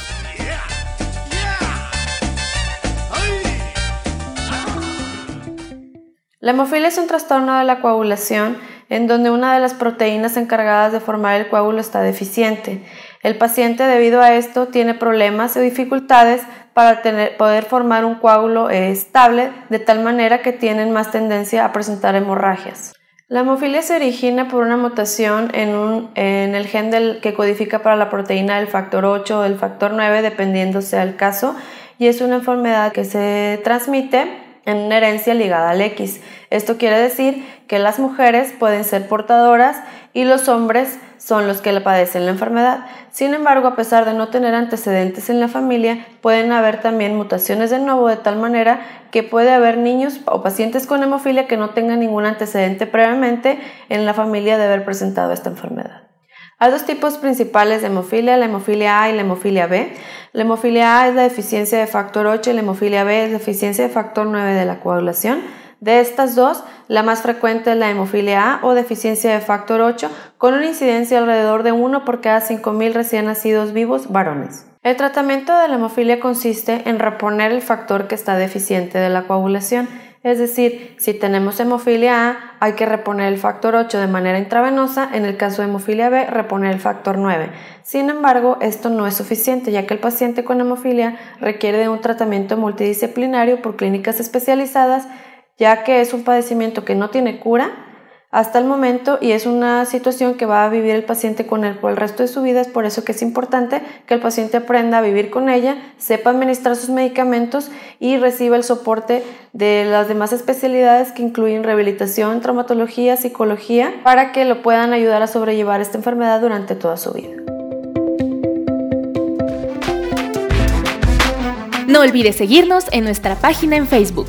La hemofilia es un trastorno de la coagulación en donde una de las proteínas encargadas de formar el coágulo está deficiente. El paciente debido a esto tiene problemas o dificultades para poder formar un coágulo estable de tal manera que tienen más tendencia a presentar hemorragias. La hemofilia se origina por una mutación en, el gen que codifica para la proteína del factor 8 o del factor 9 dependiendo sea el caso y es una enfermedad que se transmite en una herencia ligada al X. Esto quiere decir que las mujeres pueden ser portadoras y los hombres son los que padecen la enfermedad. Sin embargo, a pesar de no tener antecedentes en la familia, pueden haber también mutaciones de nuevo de tal manera que puede haber niños o pacientes con hemofilia que no tengan ningún antecedente previamente en la familia de haber presentado esta enfermedad. Hay dos tipos principales de hemofilia, la hemofilia A y la hemofilia B. La hemofilia A es la deficiencia de factor 8 y la hemofilia B es la deficiencia de factor 9 de la coagulación. De estas dos, la más frecuente es la hemofilia A o deficiencia de factor 8, con una incidencia alrededor de 1 por cada 5.000 recién nacidos vivos varones. El tratamiento de la hemofilia consiste en reponer el factor que está deficiente de la coagulación es decir, si tenemos hemofilia A, hay que reponer el factor 8 de manera intravenosa, en el caso de hemofilia B, reponer el factor 9. Sin embargo, esto no es suficiente, ya que el paciente con hemofilia requiere de un tratamiento multidisciplinario por clínicas especializadas, ya que es un padecimiento que no tiene cura, hasta el momento y es una situación que va a vivir el paciente con él por el resto de su vida. Es por eso que es importante que el paciente aprenda a vivir con ella, sepa administrar sus medicamentos y reciba el soporte de las demás especialidades que incluyen rehabilitación, traumatología, psicología, para que lo puedan ayudar a sobrellevar esta enfermedad durante toda su vida. No olvides seguirnos en nuestra página en Facebook.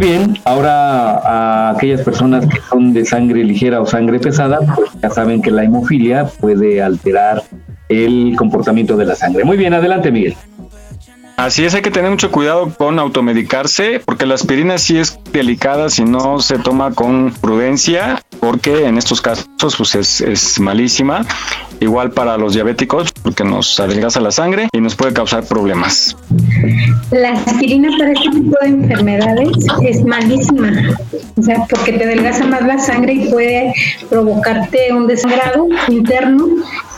bien, ahora a aquellas personas que son de sangre ligera o sangre pesada, pues ya saben que la hemofilia puede alterar el comportamiento de la sangre. Muy bien, adelante Miguel. Así es, hay que tener mucho cuidado con automedicarse, porque la aspirina sí es delicada si no se toma con prudencia, porque en estos casos pues es, es malísima. Igual para los diabéticos, porque nos adelgaza la sangre y nos puede causar problemas. La aspirina para este tipo de enfermedades es malísima, o sea, porque te adelgaza más la sangre y puede provocarte un desangrado interno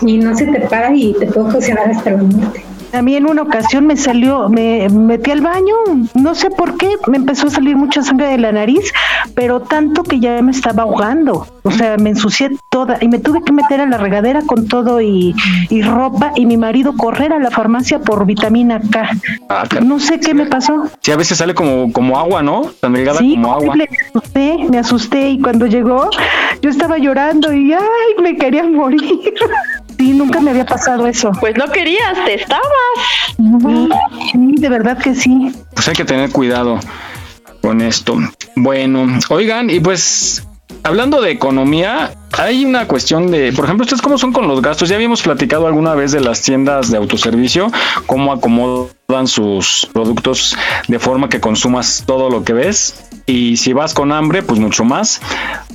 y no se te para y te puede ocasionar hasta la muerte. A mí en una ocasión me salió, me metí al baño, no sé por qué, me empezó a salir mucha sangre de la nariz, pero tanto que ya me estaba ahogando. O sea, me ensucié toda y me tuve que meter a la regadera con todo y, ropa y mi marido correr a la farmacia por vitamina K. Ah, no sé qué me pasó. Sí, a veces sale como, como agua, ¿no? Tan delgada como agua. Me asusté, me asusté y cuando llegó yo estaba llorando y ay, me quería morir. Sí, nunca me había pasado eso. Pues no querías, te estabas. Sí, de verdad que sí. Pues hay que tener cuidado con esto. Bueno, oigan, y pues hablando de economía, hay una cuestión de, por ejemplo, ¿ustedes cómo son con los gastos? Ya habíamos platicado alguna vez de las tiendas de autoservicio, cómo acomodan sus productos de forma que consumas todo lo que ves. Y si vas con hambre, pues mucho más.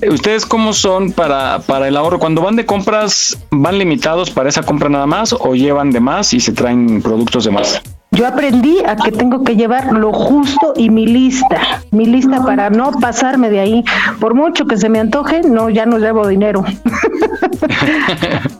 ¿Ustedes cómo son para, para el ahorro? Cuando van de compras, ¿van limitados para esa compra nada más o llevan de más y se traen productos de más? Yo aprendí a que tengo que llevar lo justo y mi lista, mi lista para no pasarme de ahí. Por mucho que se me antoje, no, ya no llevo dinero.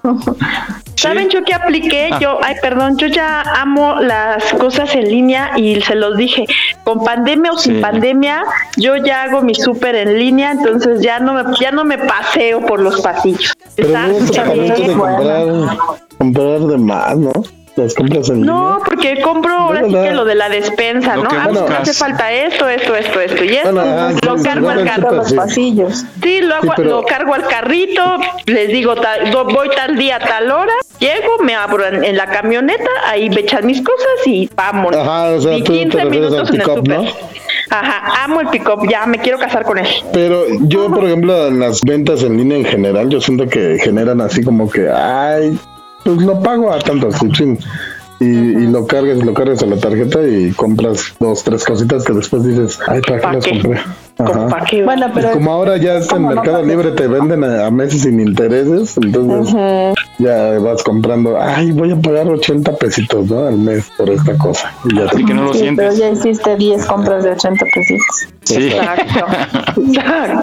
¿Saben yo qué apliqué? Ah. Yo, ay, perdón, yo ya amo las cosas en línea y se los dije, con pandemia o sin pandemia, yo ya hago mi súper en línea, entonces ya no me, ya no me paseo por los pasillos. comprar de más, ¿no? No, porque compro ahora sí que lo de la despensa, ¿no? Ah, me hace falta esto, esto, esto, esto y esto. Ah, lo cargo al carro los pasillos. Sí, lo, lo cargo al carrito, les digo, voy tal día, tal hora, llego, me abro en, la camioneta, ahí me echan mis cosas y vámonos. Ajá, o sea, y 15 minutos en el ¿no? Ajá, amo el pick-up, ya me quiero casar con él. Pero yo, por ejemplo, en las ventas en línea en general, yo siento que generan así como que, ay, pues lo pago a tanto, y, y, lo cargas, lo cargas a la tarjeta y compras dos, tres cositas que después dices, ay, ¿para qué las compré? Bueno, pero como ahora ya está en Mercado Libre, te venden a, meses sin intereses, entonces ya vas comprando, ay, voy a pagar 80 pesitos ¿no? al mes por esta cosa. Y ya que no lo sientes. Pero ya hiciste 10 compras de 80 pesitos. Sí. Exacto.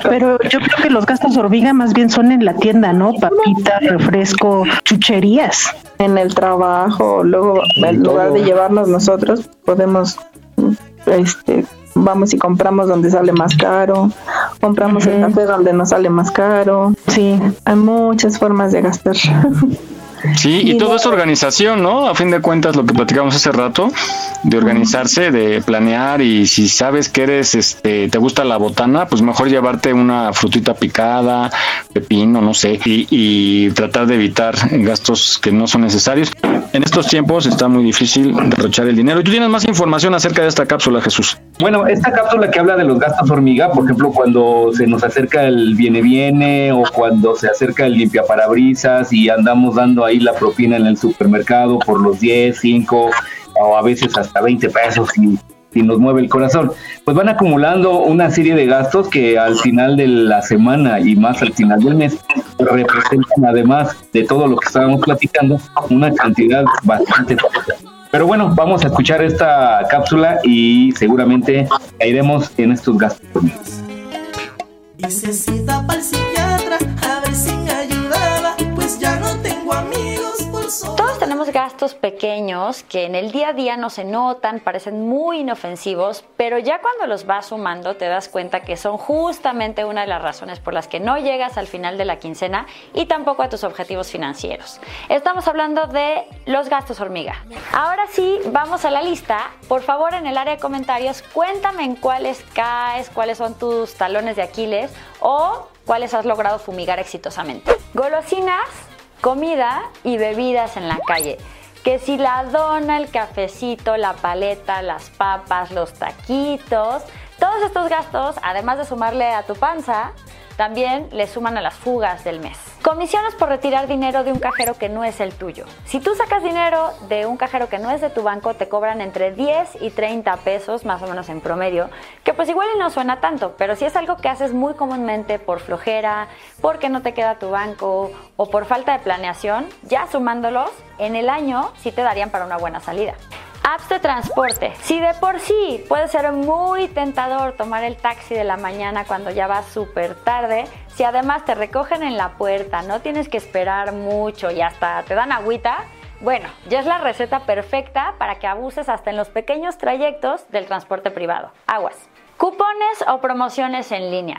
Pero yo creo que los gastos hormiga más bien son en la tienda, ¿no? Papitas, refresco, chucherías. En el trabajo, luego en lugar de llevarnos nosotros, podemos este vamos y compramos donde sale más caro, compramos el café donde nos sale más caro. Sí, hay muchas formas de gastar. Sí, y, todo es organización, ¿no? A fin de cuentas, lo que platicamos hace rato, de organizarse, de planear y si sabes que eres, este, te gusta la botana, pues mejor llevarte una frutita picada, pepino, no sé, y, y tratar de evitar gastos que no son necesarios. En estos tiempos está muy difícil derrochar el dinero. ¿Y tú tienes más información acerca de esta cápsula, Jesús? Bueno, esta cápsula que habla de los gastos hormiga, por ejemplo, cuando se nos acerca el viene viene o cuando se acerca el limpia parabrisas y andamos dando ahí la propina en el supermercado por los 10, 5 o a veces hasta 20 pesos y y nos mueve el corazón. Pues van acumulando una serie de gastos que al final de la semana y más al final del mes representan además de todo lo que estábamos platicando una cantidad bastante pero bueno, vamos a escuchar esta cápsula y seguramente caeremos en estos gastos. Y gastos pequeños que en el día a día no se notan, parecen muy inofensivos, pero ya cuando los vas sumando te das cuenta que son justamente una de las razones por las que no llegas al final de la quincena y tampoco a tus objetivos financieros. Estamos hablando de los gastos hormiga. Ahora sí, vamos a la lista. Por favor, en el área de comentarios, cuéntame en cuáles caes, cuáles son tus talones de Aquiles o cuáles has logrado fumigar exitosamente. Golosinas, comida y bebidas en la calle. Que si la dona, el cafecito, la paleta, las papas, los taquitos, todos estos gastos, además de sumarle a tu panza, también le suman a las fugas del mes. Comisiones por retirar dinero de un cajero que no es el tuyo. Si tú sacas dinero de un cajero que no es de tu banco, te cobran entre 10 y 30 pesos, más o menos en promedio, que pues igual no suena tanto, pero si es algo que haces muy comúnmente por flojera, porque no te queda tu banco o por falta de planeación, ya sumándolos, en el año sí te darían para una buena salida. Apps de transporte. Si de por sí puede ser muy tentador tomar el taxi de la mañana cuando ya vas súper tarde, si además te recogen en la puerta, no tienes que esperar mucho y hasta te dan agüita, bueno, ya es la receta perfecta para que abuses hasta en los pequeños trayectos del transporte privado. Aguas. Cupones o promociones en línea.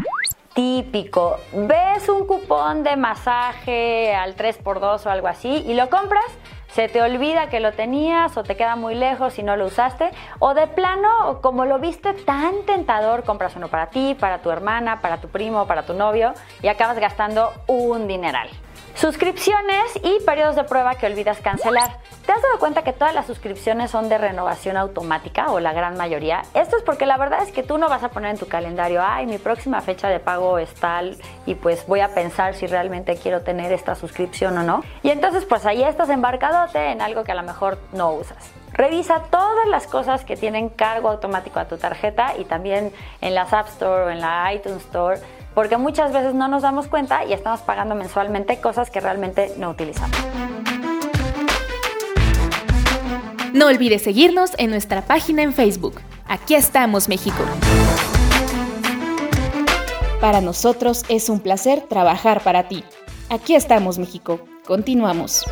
Típico. Ves un cupón de masaje al 3x2 o algo así y lo compras se te olvida que lo tenías o te queda muy lejos y no lo usaste, o de plano, como lo viste tan tentador, compras uno para ti, para tu hermana, para tu primo, para tu novio y acabas gastando un dineral. Suscripciones y periodos de prueba que olvidas cancelar. ¿Te has dado cuenta que todas las suscripciones son de renovación automática o la gran mayoría? Esto es porque la verdad es que tú no vas a poner en tu calendario, ay, mi próxima fecha de pago es tal y pues voy a pensar si realmente quiero tener esta suscripción o no. Y entonces pues ahí estás embarcadote en algo que a lo mejor no usas. Revisa todas las cosas que tienen cargo automático a tu tarjeta y también en las App Store o en la iTunes Store porque muchas veces no nos damos cuenta y estamos pagando mensualmente cosas que realmente no utilizamos. No olvides seguirnos en nuestra página en Facebook. Aquí estamos, México. Para nosotros es un placer trabajar para ti. Aquí estamos, México. Continuamos.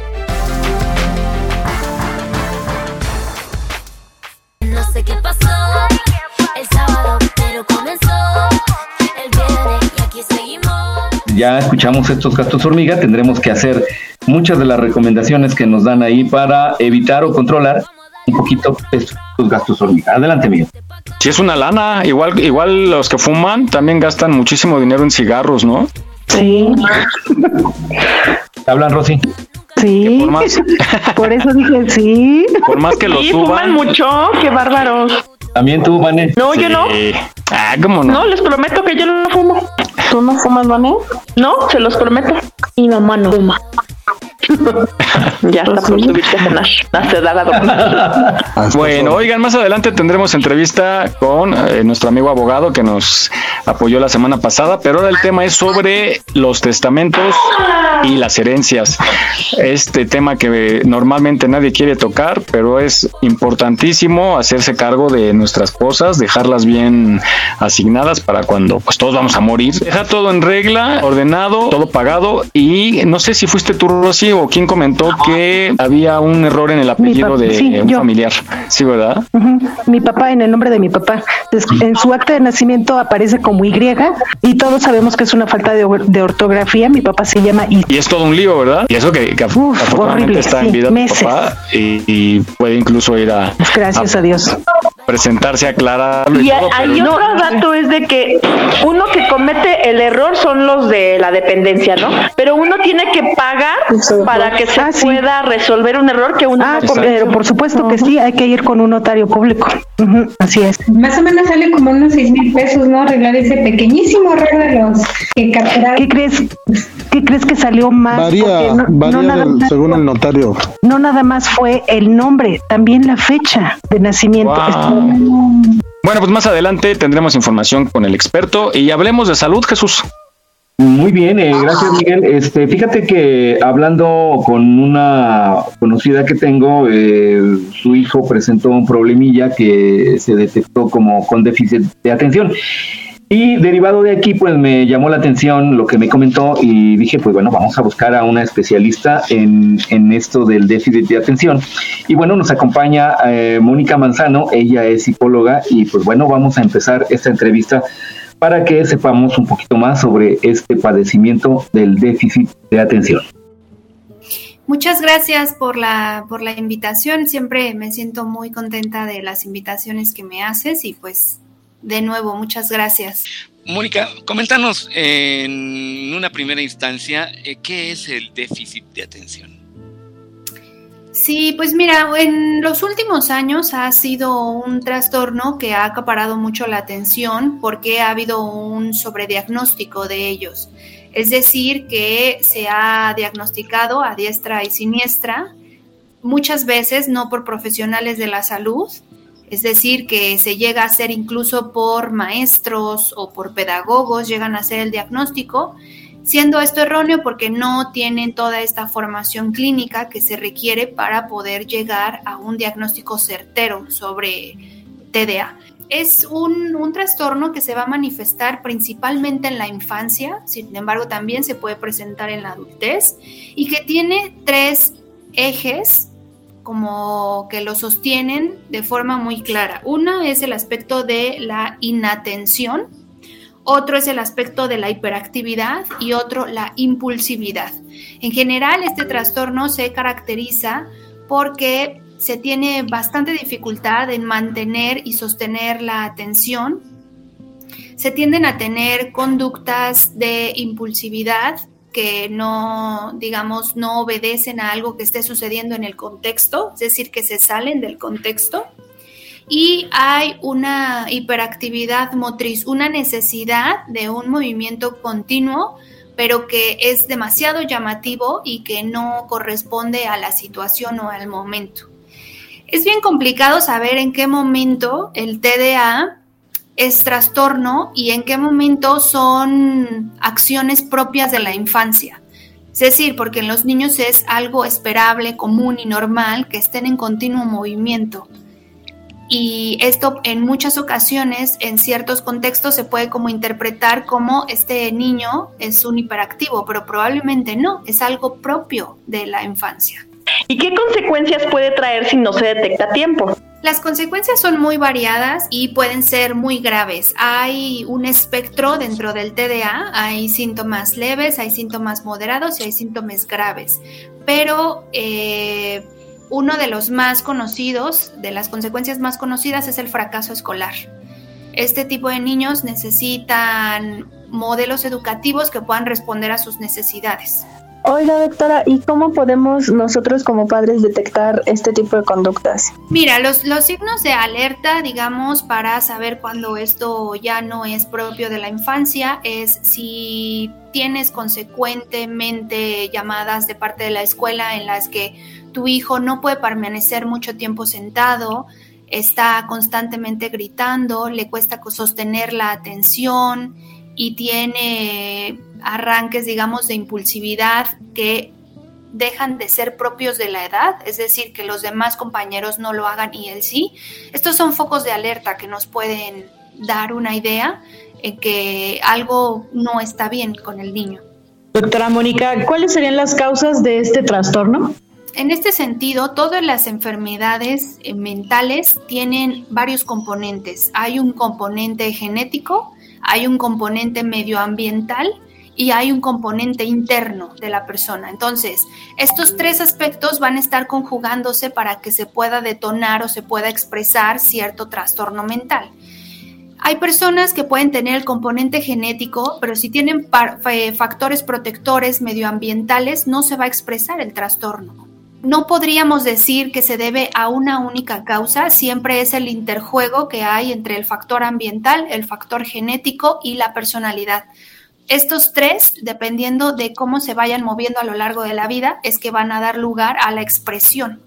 No sé qué pasó Ya escuchamos estos gastos hormiga, tendremos que hacer muchas de las recomendaciones que nos dan ahí para evitar o controlar un poquito estos gastos hormiga. Adelante, mío. Si es una lana, igual, igual los que fuman también gastan muchísimo dinero en cigarros, ¿no? Sí. ¿Hablan, Rosy? Sí. Por más, Por eso dije sí. por más que lo Sí, fuman suban. mucho, qué bárbaros. También tú, Vané. No, yo no. Ah, ¿cómo no? No, les prometo que yo no fumo. ¿Tú no fumas, Vané? No, se los prometo. Mi mamá no fuma. Ya está por subirte a cenar. La sedada, Bueno, oigan, más adelante tendremos entrevista con eh, nuestro amigo abogado que nos apoyó la semana pasada, pero ahora el tema es sobre los testamentos y las herencias. Este tema que normalmente nadie quiere tocar, pero es importantísimo hacerse cargo de nuestras cosas, dejarlas bien asignadas para cuando pues todos vamos a morir. Deja todo en regla, ordenado, todo pagado y no sé si fuiste tú, Rosy, o quién comentó que había un error en el apellido de sí, un yo. familiar. Sí, ¿verdad? Mi papá, en el nombre de mi papá. En su acta de nacimiento aparece como Y y todos sabemos que es una falta de, or- de ortografía. Mi papá se llama I. Y es todo un lío, ¿verdad? Y eso que, que af- afortunadamente horrible, está en vida tu meses. papá y, y puede incluso ir a, Gracias a Dios. Presentarse, a aclararlo y, Y todo, hay pero- otro dato es de que uno que comete el error son los de la dependencia, ¿no? Pero uno tiene que pagar para que se pueda resolver un error que uno Ah, no pero por supuesto que sí, hay que ir con un notario público. así es. Más o menos sale como unos seis mil pesos, ¿no? Arreglar ese pequeñísimo error de los que capturaron. ¿Qué crees? ¿Qué crees que salió más? Varía, Porque varía nada del- más- según el notario. no nada más fue el nombre, también la fecha de nacimiento. Bueno, pues más adelante tendremos información con el experto y hablemos de salud, Jesús. Muy bien, eh, gracias Miguel. Este, fíjate que hablando con una conocida que tengo, eh, su hijo presentó un problemilla que se detectó como con déficit de atención. Y derivado de aquí, pues me llamó la atención lo que me comentó y dije, pues bueno, vamos a buscar a una especialista en, en esto del déficit de atención. Y bueno, nos acompaña eh, Mónica Manzano, ella es psicóloga y pues bueno, vamos a empezar esta entrevista para que sepamos un poquito más sobre este padecimiento del déficit de atención. Muchas gracias por la, por la invitación. Siempre me siento muy contenta de las invitaciones que me haces y pues de nuevo, muchas gracias. Mónica, coméntanos en una primera instancia eh, qué es el déficit de atención. Sí, pues mira, en los últimos años ha sido un trastorno que ha acaparado mucho la atención porque ha habido un sobrediagnóstico de ellos. Es decir, que se ha diagnosticado a diestra y siniestra, muchas veces no por profesionales de la salud, es decir, que se llega a hacer incluso por maestros o por pedagogos, llegan a hacer el diagnóstico, siendo esto erróneo porque no tienen toda esta formación clínica que se requiere para poder llegar a un diagnóstico certero sobre TDA. Es un, un, trastorno que se va a manifestar principalmente en la infancia, sin embargo también se puede presentar en la adultez y que tiene tres ejes como que lo sostienen de forma muy clara. Uno es el aspecto de la inatención, otro es el aspecto de la hiperactividad y otro la impulsividad. En general, este trastorno se caracteriza porque se tiene bastante dificultad en mantener y sostener la atención. Se tienden a tener conductas de impulsividad que no, digamos, no obedecen a algo que esté sucediendo en el contexto, es decir, que se salen del contexto y hay una hiperactividad motriz, una necesidad de un movimiento continuo, pero que es demasiado llamativo y que no corresponde a la situación o al momento. Es bien complicado saber en qué momento el TDA es trastorno y en qué momento son acciones propias de la infancia. Es decir, porque en los niños es algo esperable, común y normal que estén en continuo movimiento y esto en muchas ocasiones, en ciertos contextos, se puede como interpretar como este niño es un hiperactivo, pero probablemente no, es algo propio de la infancia. ¿Y qué consecuencias puede traer si no se detecta a tiempo? Las consecuencias son muy variadas y pueden ser muy graves. Hay un espectro dentro del TDA, hay síntomas leves, hay síntomas moderados y hay síntomas graves, pero... Eh, uno de los más conocidos, de las consecuencias más conocidas, es el fracaso escolar. Este tipo de niños necesitan modelos educativos que puedan responder a sus necesidades. Oiga, doctora, ¿y cómo podemos nosotros como padres detectar este tipo de conductas? Mira, los, los signos de alerta, digamos, para saber cuando esto ya no es propio de la infancia, es si tienes consecuentemente llamadas de parte de la escuela en las que tu hijo no puede permanecer mucho tiempo sentado, está constantemente gritando, le cuesta sostener la atención y tiene arranques, digamos, de impulsividad que dejan de ser propios de la edad, es decir, que los demás compañeros no lo hagan y él sí. Estos son focos de alerta que nos pueden dar una idea en que algo no está bien con el niño. Doctora Mónica, ¿cuáles serían las causas de este trastorno? En este sentido, todas las enfermedades mentales tienen varios componentes. Hay un componente genético, hay un componente medioambiental y hay un componente interno de la persona. Entonces, estos tres aspectos van a estar conjugándose para que se pueda detonar o se pueda expresar cierto trastorno mental. Hay personas que pueden tener el componente genético, pero si tienen factores protectores medioambientales, no se va a expresar el trastorno. No podríamos decir que se debe a una única causa, siempre es el interjuego que hay entre el factor ambiental, el factor genético y la personalidad. Estos tres, dependiendo de cómo se vayan moviendo a lo largo de la vida, es que van a dar lugar a la expresión.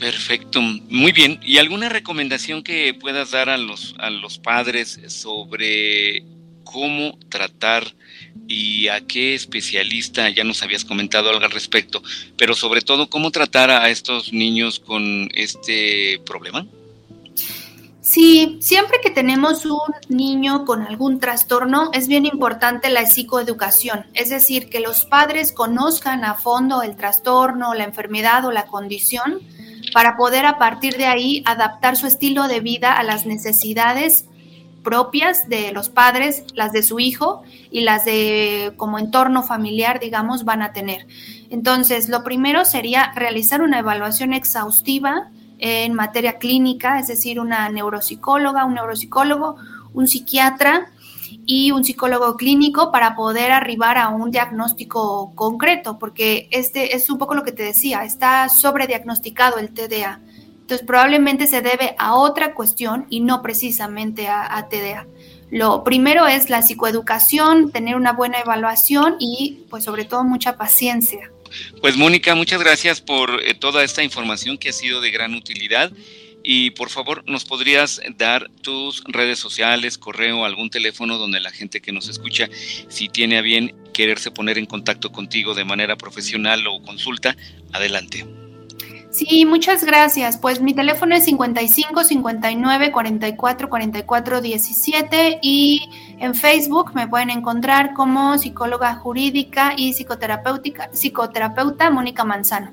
Perfecto, muy bien. ¿Y alguna recomendación que puedas dar a los, a los padres sobre cómo tratar y a qué especialista, ya nos habías comentado algo al respecto, pero sobre todo cómo tratar a estos niños con este problema? Sí, siempre que tenemos un niño con algún trastorno, es bien importante la psicoeducación, es decir, que los padres conozcan a fondo el trastorno, la enfermedad o la condición para poder a partir de ahí adaptar su estilo de vida a las necesidades propias de los padres, las de su hijo y las de como entorno familiar, digamos, van a tener. Entonces, lo primero sería realizar una evaluación exhaustiva en materia clínica, es decir, una neuropsicóloga, un neuropsicólogo, un psiquiatra y un psicólogo clínico para poder arribar a un diagnóstico concreto, porque este es un poco lo que te decía, está sobrediagnosticado el TDA. Entonces probablemente se debe a otra cuestión y no precisamente a, TDA. Lo primero es la psicoeducación, tener una buena evaluación y pues sobre todo mucha paciencia. Pues Mónica, muchas gracias por eh, toda esta información que ha sido de gran utilidad y por favor nos podrías dar tus redes sociales, correo, algún teléfono donde la gente que nos escucha, si tiene a bien quererse poner en contacto contigo de manera profesional o consulta, adelante. Sí, muchas gracias. Pues mi teléfono es 55 59 44 44 17 y en Facebook me pueden encontrar como psicóloga jurídica y psicoterapéutica, psicoterapeuta Mónica Manzano.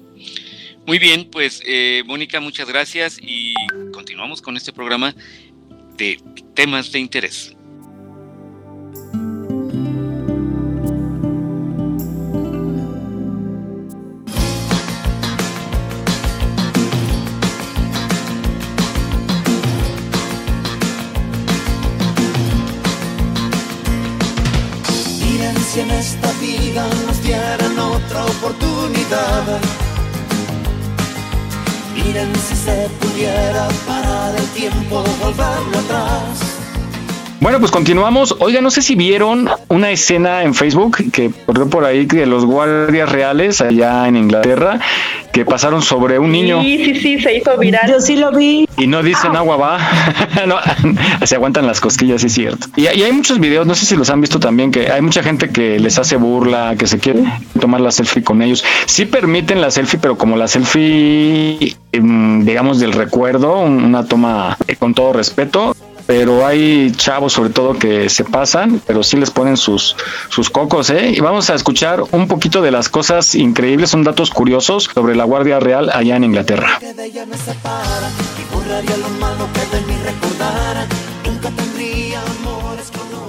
Muy bien, pues eh, Mónica, muchas gracias y continuamos con este programa de temas de interés. En esta vida nos dieran otra oportunidad. Miren si se pudiera parar el tiempo, volverlo atrás. Bueno, pues continuamos. Oiga, no sé si vieron una escena en Facebook que corrió por ahí de los guardias reales allá en Inglaterra que pasaron sobre un niño. Sí, sí, sí, se hizo viral. Yo sí lo vi. Y no dicen agua va. no, se aguantan las cosquillas, sí es cierto. Y, y, hay muchos videos, no sé si los han visto también, que hay mucha gente que les hace burla, que se quiere tomar la selfie con ellos. Sí permiten la selfie, pero como la selfie, em, digamos, del recuerdo, una toma eh, con todo respeto, pero hay chavos sobre todo que se pasan, pero sí les ponen sus, sus cocos, ¿eh? Y vamos a escuchar un poquito de las cosas increíbles, son datos curiosos sobre la Guardia Real allá en Inglaterra.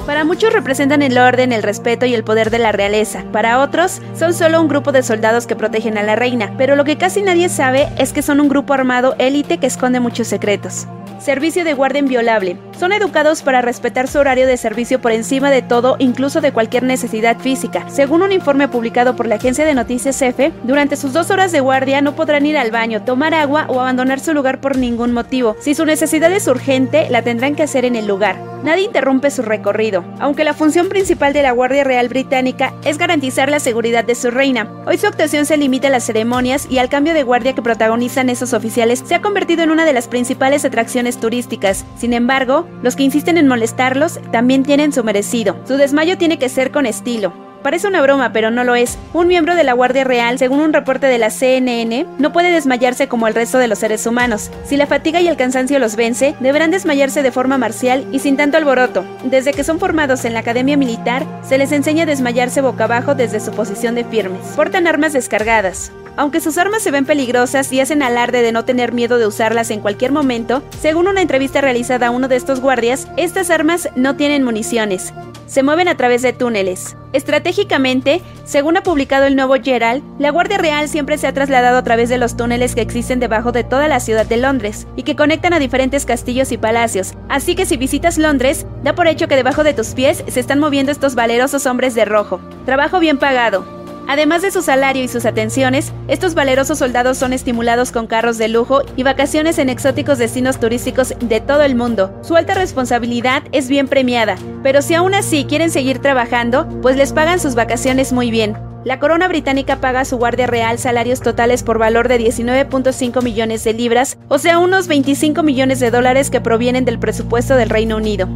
Para muchos representan el orden, el respeto y el poder de la realeza. Para otros, son solo un grupo de soldados que protegen a la reina. Pero lo que casi nadie sabe es que son un grupo armado élite que esconde muchos secretos. Servicio de guardia inviolable. Son educados para respetar su horario de servicio por encima de todo, incluso de cualquier necesidad física. Según un informe publicado por la agencia de noticias EFE, durante sus dos horas de guardia no podrán ir al baño, tomar agua o abandonar su lugar por ningún motivo. Si su necesidad es urgente, la tendrán que hacer en el lugar. Nadie interrumpe su recorrido, aunque la función principal de la Guardia Real Británica es garantizar la seguridad de su reina. Hoy su actuación se limita a las ceremonias y al cambio de guardia que protagonizan esos oficiales se ha convertido en una de las principales atracciones turísticas. Sin embargo, los que insisten en molestarlos también tienen su merecido. Su desmayo tiene que ser con estilo. Parece una broma, pero no lo es. Un miembro de la Guardia Real, según un reporte de la CNN, no puede desmayarse como el resto de los seres humanos. Si la fatiga y el cansancio los vence, deberán desmayarse de forma marcial y sin tanto alboroto. Desde que son formados en la Academia Militar, se les enseña a desmayarse boca abajo desde su posición de firmes. Portan armas descargadas. Aunque sus armas se ven peligrosas y hacen alarde de no tener miedo de usarlas en cualquier momento, según una entrevista realizada a uno de estos guardias, estas armas no tienen municiones. Se mueven a través de túneles. Estratégicamente, según ha publicado el nuevo Gerald, la Guardia Real siempre se ha trasladado a través de los túneles que existen debajo de toda la ciudad de Londres y que conectan a diferentes castillos y palacios. Así que si visitas Londres, da por hecho que debajo de tus pies se están moviendo estos valerosos hombres de rojo. Trabajo bien pagado, Además de su salario y sus atenciones, estos valerosos soldados son estimulados con carros de lujo y vacaciones en exóticos destinos turísticos de todo el mundo. Su alta responsabilidad es bien premiada, pero si aún así quieren seguir trabajando, pues les pagan sus vacaciones muy bien. La corona británica paga a su guardia real salarios totales por valor de 19.5 millones de libras, o sea, unos 25 millones de dólares que provienen del presupuesto del Reino Unido.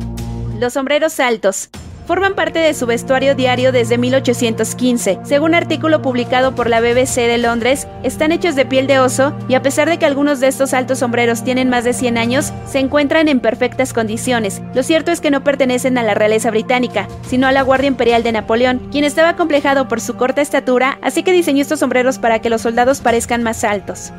Los sombreros altos forman parte de su vestuario diario desde 1815. Según artículo publicado por la BBC de Londres, están hechos de piel de oso y a pesar de que algunos de estos altos sombreros tienen más de 100 años, se encuentran en perfectas condiciones. Lo cierto es que no pertenecen a la realeza británica, sino a la Guardia Imperial de Napoleón, quien estaba complejado por su corta estatura, así que diseñó estos sombreros para que los soldados parezcan más altos.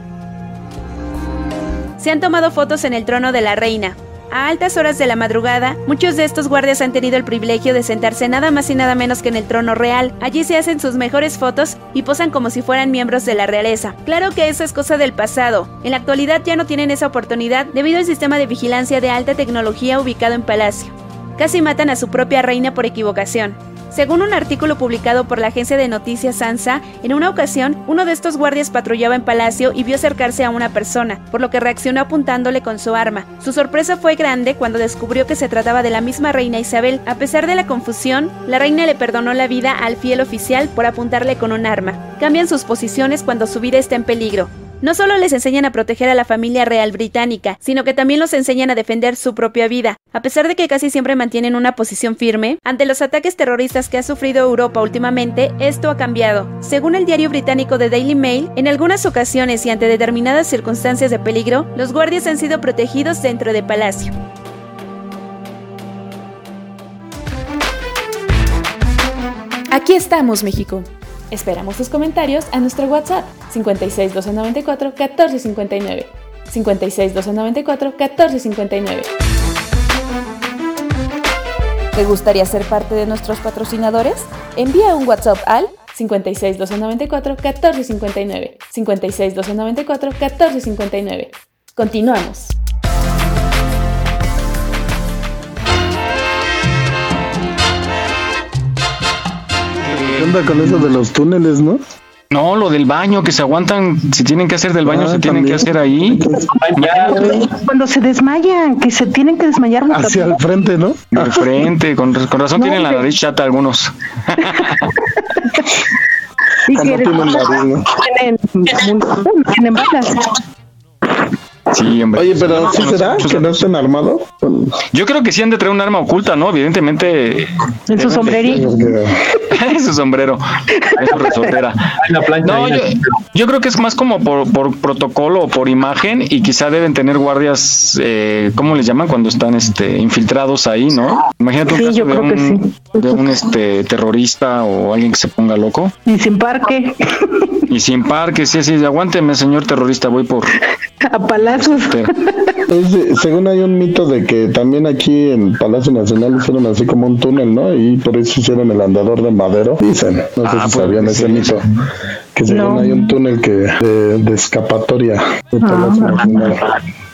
Se han tomado fotos en el trono de la reina, a altas horas de la madrugada, muchos de estos guardias han tenido el privilegio de sentarse nada más y nada menos que en el trono real. Allí se hacen sus mejores fotos y posan como si fueran miembros de la realeza. Claro que eso es cosa del pasado. En la actualidad ya no tienen esa oportunidad debido al sistema de vigilancia de alta tecnología ubicado en Palacio. Casi matan a su propia reina por equivocación. Según un artículo publicado por la agencia de noticias ANSA, en una ocasión, uno de estos guardias patrullaba en Palacio y vio acercarse a una persona, por lo que reaccionó apuntándole con su arma. Su sorpresa fue grande cuando descubrió que se trataba de la misma reina Isabel. A pesar de la confusión, la reina le perdonó la vida al fiel oficial por apuntarle con un arma. Cambian sus posiciones cuando su vida está en peligro. No solo les enseñan a proteger a la familia real británica, sino que también los enseñan a defender su propia vida. A pesar de que casi siempre mantienen una posición firme, ante los ataques terroristas que ha sufrido Europa últimamente, esto ha cambiado. Según el diario británico The Daily Mail, en algunas ocasiones y ante determinadas circunstancias de peligro, los guardias han sido protegidos dentro de palacio. Aquí estamos, México. Esperamos tus comentarios a nuestro WhatsApp 56 294 1459. 56 294 1459. ¿Te gustaría ser parte de nuestros patrocinadores? Envía un WhatsApp al 56 294 1459. 56 294 1459. Continuamos. Onda con eso de los túneles, no? No, lo del baño, que se aguantan, si tienen que hacer del baño, Ah, se tienen que hacer ahí. Cuando se desmayan, que se tienen que desmayar Hacia rápido. el frente, ¿no? Al frente, con, con razón No, tienen la nariz chata algunos. Y que tienen ¿no? tienen, tienen balas. Sí, hombre. Oye, pero ¿sí será que no estén armados? Yo creo que sí han de traer un arma oculta, ¿no? Evidentemente. En su sombrerito. en su sombrero. En su resortera. No, yo, yo creo que es más como por, por protocolo o por imagen y quizá deben tener guardias, eh, ¿cómo les llaman? Cuando están este, infiltrados ahí, ¿no? Imagínate un Sí, caso yo de creo que un, de un este, terrorista o alguien que se ponga loco. Y sin parque. Y sin parque, sí, sí, aguánteme, señor terrorista, voy por... A palazos. Es según hay un mito de que también aquí en Palacio Nacional hicieron así como un túnel, ¿no? Y por eso hicieron el andador de madero. Dicen, no sé Ah, si pues, sabían ese sí, mito. Que según No. hay un túnel que de, de escapatoria de Palacio Nacional.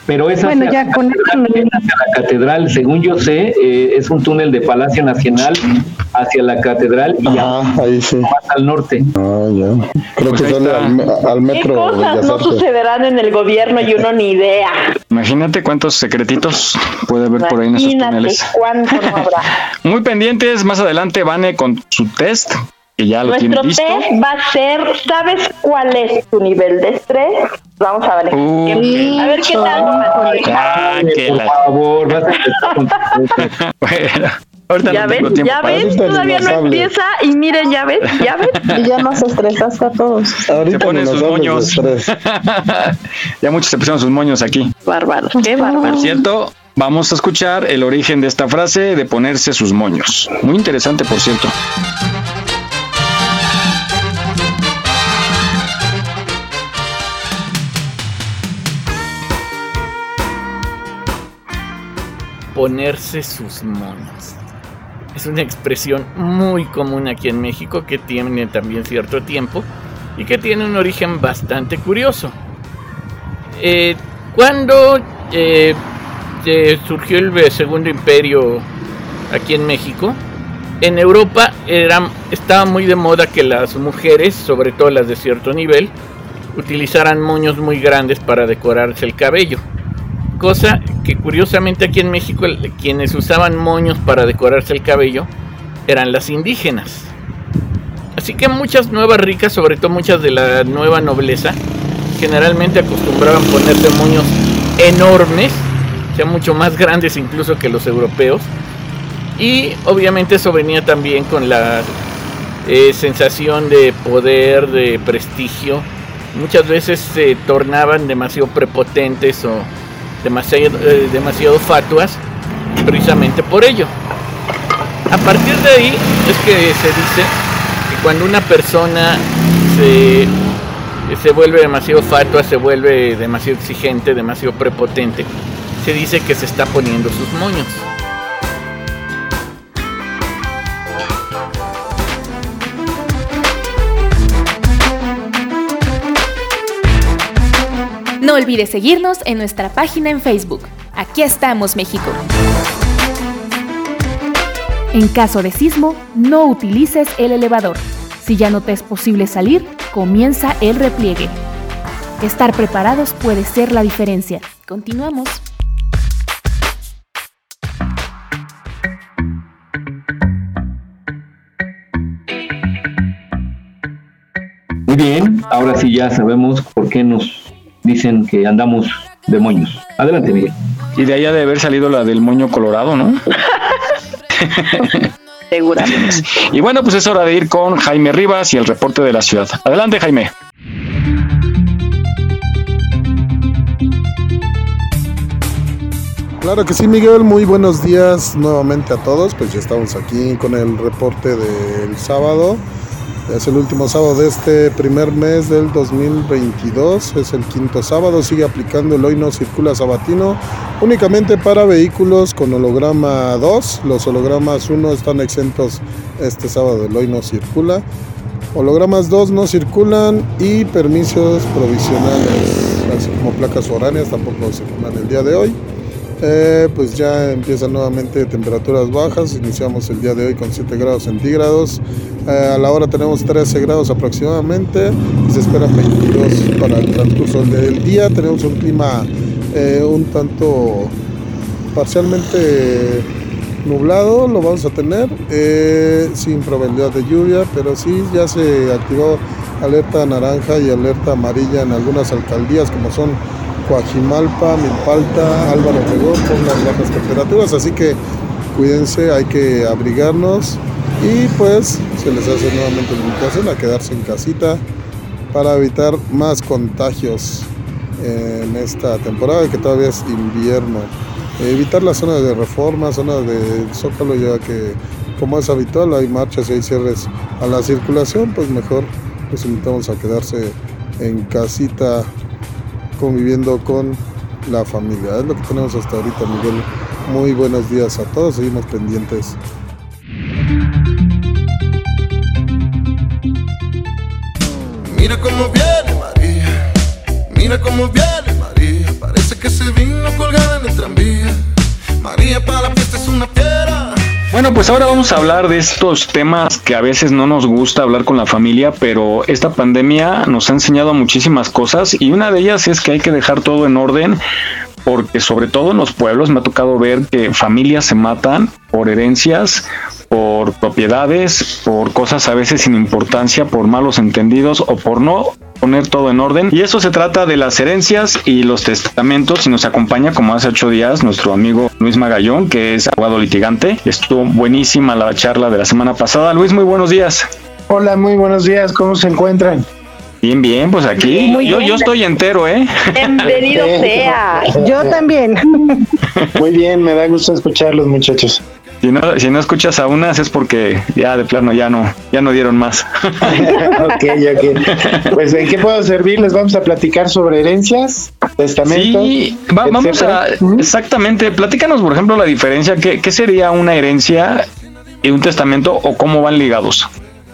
Pero es Bueno, hacia, ya con hacia la catedral, según yo sé, eh, es un túnel de Palacio Nacional hacia la catedral y ya Ajá, ahí sí. más al norte. Ah, ya. Creo Pues que sale al, al ¿Qué metro cosas Bellas no sucederán en el gobierno y uno ni idea? Imagínate cuántos secretitos puede haber por ahí en esos Imagínate túneles. cuánto no habrá. Muy pendientes, más adelante Vane con su test, que ya lo tiene Nuestro listo. test va a ser, ¿sabes cuál es tu nivel de estrés? Vamos a ver. Uh, a ver qué tal. Ah, que Por la- favor, vas a empezar con tu- Bueno, ahorita Ya no ves, tengo tiempo ya ves, todavía no empieza y miren, ya ves, ya ves. Y ya nos estresaste a todos. Ahorita Se ponen sus moños. ya muchos se pusieron sus moños aquí. Bárbaro, qué bárbaro. Por cierto, vamos a escuchar el origen de esta frase de ponerse sus moños. Muy interesante, por cierto. Ponerse sus moños. Es una expresión muy común aquí en México que tiene también cierto tiempo y que tiene un origen bastante curioso. Eh, cuando eh, eh, surgió el Segundo Imperio aquí en México, En Europa era, estaba muy de moda que las mujeres, sobre todo las de cierto nivel, utilizaran moños muy grandes para decorarse el cabello. Cosa que curiosamente aquí en México quienes usaban moños para decorarse el cabello eran las indígenas. Así que muchas nuevas ricas, sobre todo muchas de la nueva nobleza, generalmente acostumbraban ponerse moños enormes, ya mucho más grandes incluso que los europeos. Y obviamente eso venía también con la eh, sensación de poder, de prestigio. Muchas veces se tornaban demasiado prepotentes o demasiado, eh, demasiado fatuas precisamente por ello. A partir de ahí es que se dice que cuando una persona se se vuelve demasiado fatua, se vuelve demasiado exigente, demasiado prepotente, se dice que se está poniendo sus moños. No olvides seguirnos en nuestra página en Facebook. Aquí estamos, México. En caso de sismo, no utilices el elevador. Si ya no te es posible salir, comienza el repliegue. Estar preparados puede ser la diferencia. Continuamos. Muy bien, ahora sí ya sabemos por qué nos dicen que andamos de moños. Adelante, Miguel. Y de allá de haber salido la del moño colorado, ¿no? Seguramente. Y bueno, pues es hora de ir con Jaime Rivas y el reporte de la ciudad. Adelante, Jaime. Claro que sí, Miguel. Muy buenos días nuevamente a todos. Pues ya estamos aquí con el reporte del sábado. Es el último sábado de este primer mes del 2022. Es el quinto sábado. Sigue aplicando el hoy no circula sabatino únicamente para vehículos con holograma 2. Los hologramas 1 están exentos este sábado. El hoy no circula. Hologramas 2 no circulan y permisos provisionales, así como placas foráneas, tampoco circulan el día de hoy. Eh, pues ya empiezan nuevamente temperaturas bajas. Iniciamos el día de hoy con 7 grados centígrados. Eh, a la hora tenemos 13 grados aproximadamente se esperan 22 para el transcurso del día. Tenemos un clima eh, un tanto parcialmente nublado, lo vamos a tener sin probabilidad de lluvia, pero sí ya se activó alerta naranja y alerta amarilla en algunas alcaldías como son Coajimalpa, Milpalta, Álvaro Obregón con las bajas temperaturas, así que cuídense, hay que abrigarnos y pues se les hace nuevamente la invitación a quedarse en casita para evitar más contagios en esta temporada que todavía es invierno. Evitar las zonas de reforma, zonas de zócalo, ya que como es habitual hay marchas y hay cierres a la circulación, pues mejor les invitamos a quedarse en casita conviviendo con la familia. Es lo que tenemos hasta ahorita, Miguel. Muy buenos días a todos, seguimos pendientes. Mira cómo viene María, mira cómo viene María, parece que se vino colgada en el tranvía. María para la fiesta es una piedra. Bueno, pues ahora vamos a hablar de estos temas que a veces no nos gusta hablar con la familia, pero esta pandemia nos ha enseñado muchísimas cosas y una de ellas es que hay que dejar todo en orden porque sobre todo en los pueblos me ha tocado ver que familias se matan por herencias, por propiedades, por cosas a veces sin importancia, por malos entendidos o por no poner todo en orden. Y eso se trata de las herencias y los testamentos. Y nos acompaña, como hace ocho días, nuestro amigo Luis Magallón, que es abogado litigante. Estuvo buenísima la charla de la semana pasada. Luis, muy buenos días. Hola, muy buenos días. ¿Cómo se encuentran? Bien, bien, pues aquí yo, yo estoy entero, ¿eh? Bienvenido sea. Yo también. Muy bien, me da gusto escucharlos, muchachos. Si no, si no escuchas a unas es porque ya de plano ya no, ya no dieron más. ok, ok. Pues ¿en qué puedo servir? Les vamos a platicar sobre herencias, testamentos. Sí, vamos a, exactamente, platícanos por ejemplo la diferencia, ¿qué, qué sería una herencia y un testamento o cómo van ligados?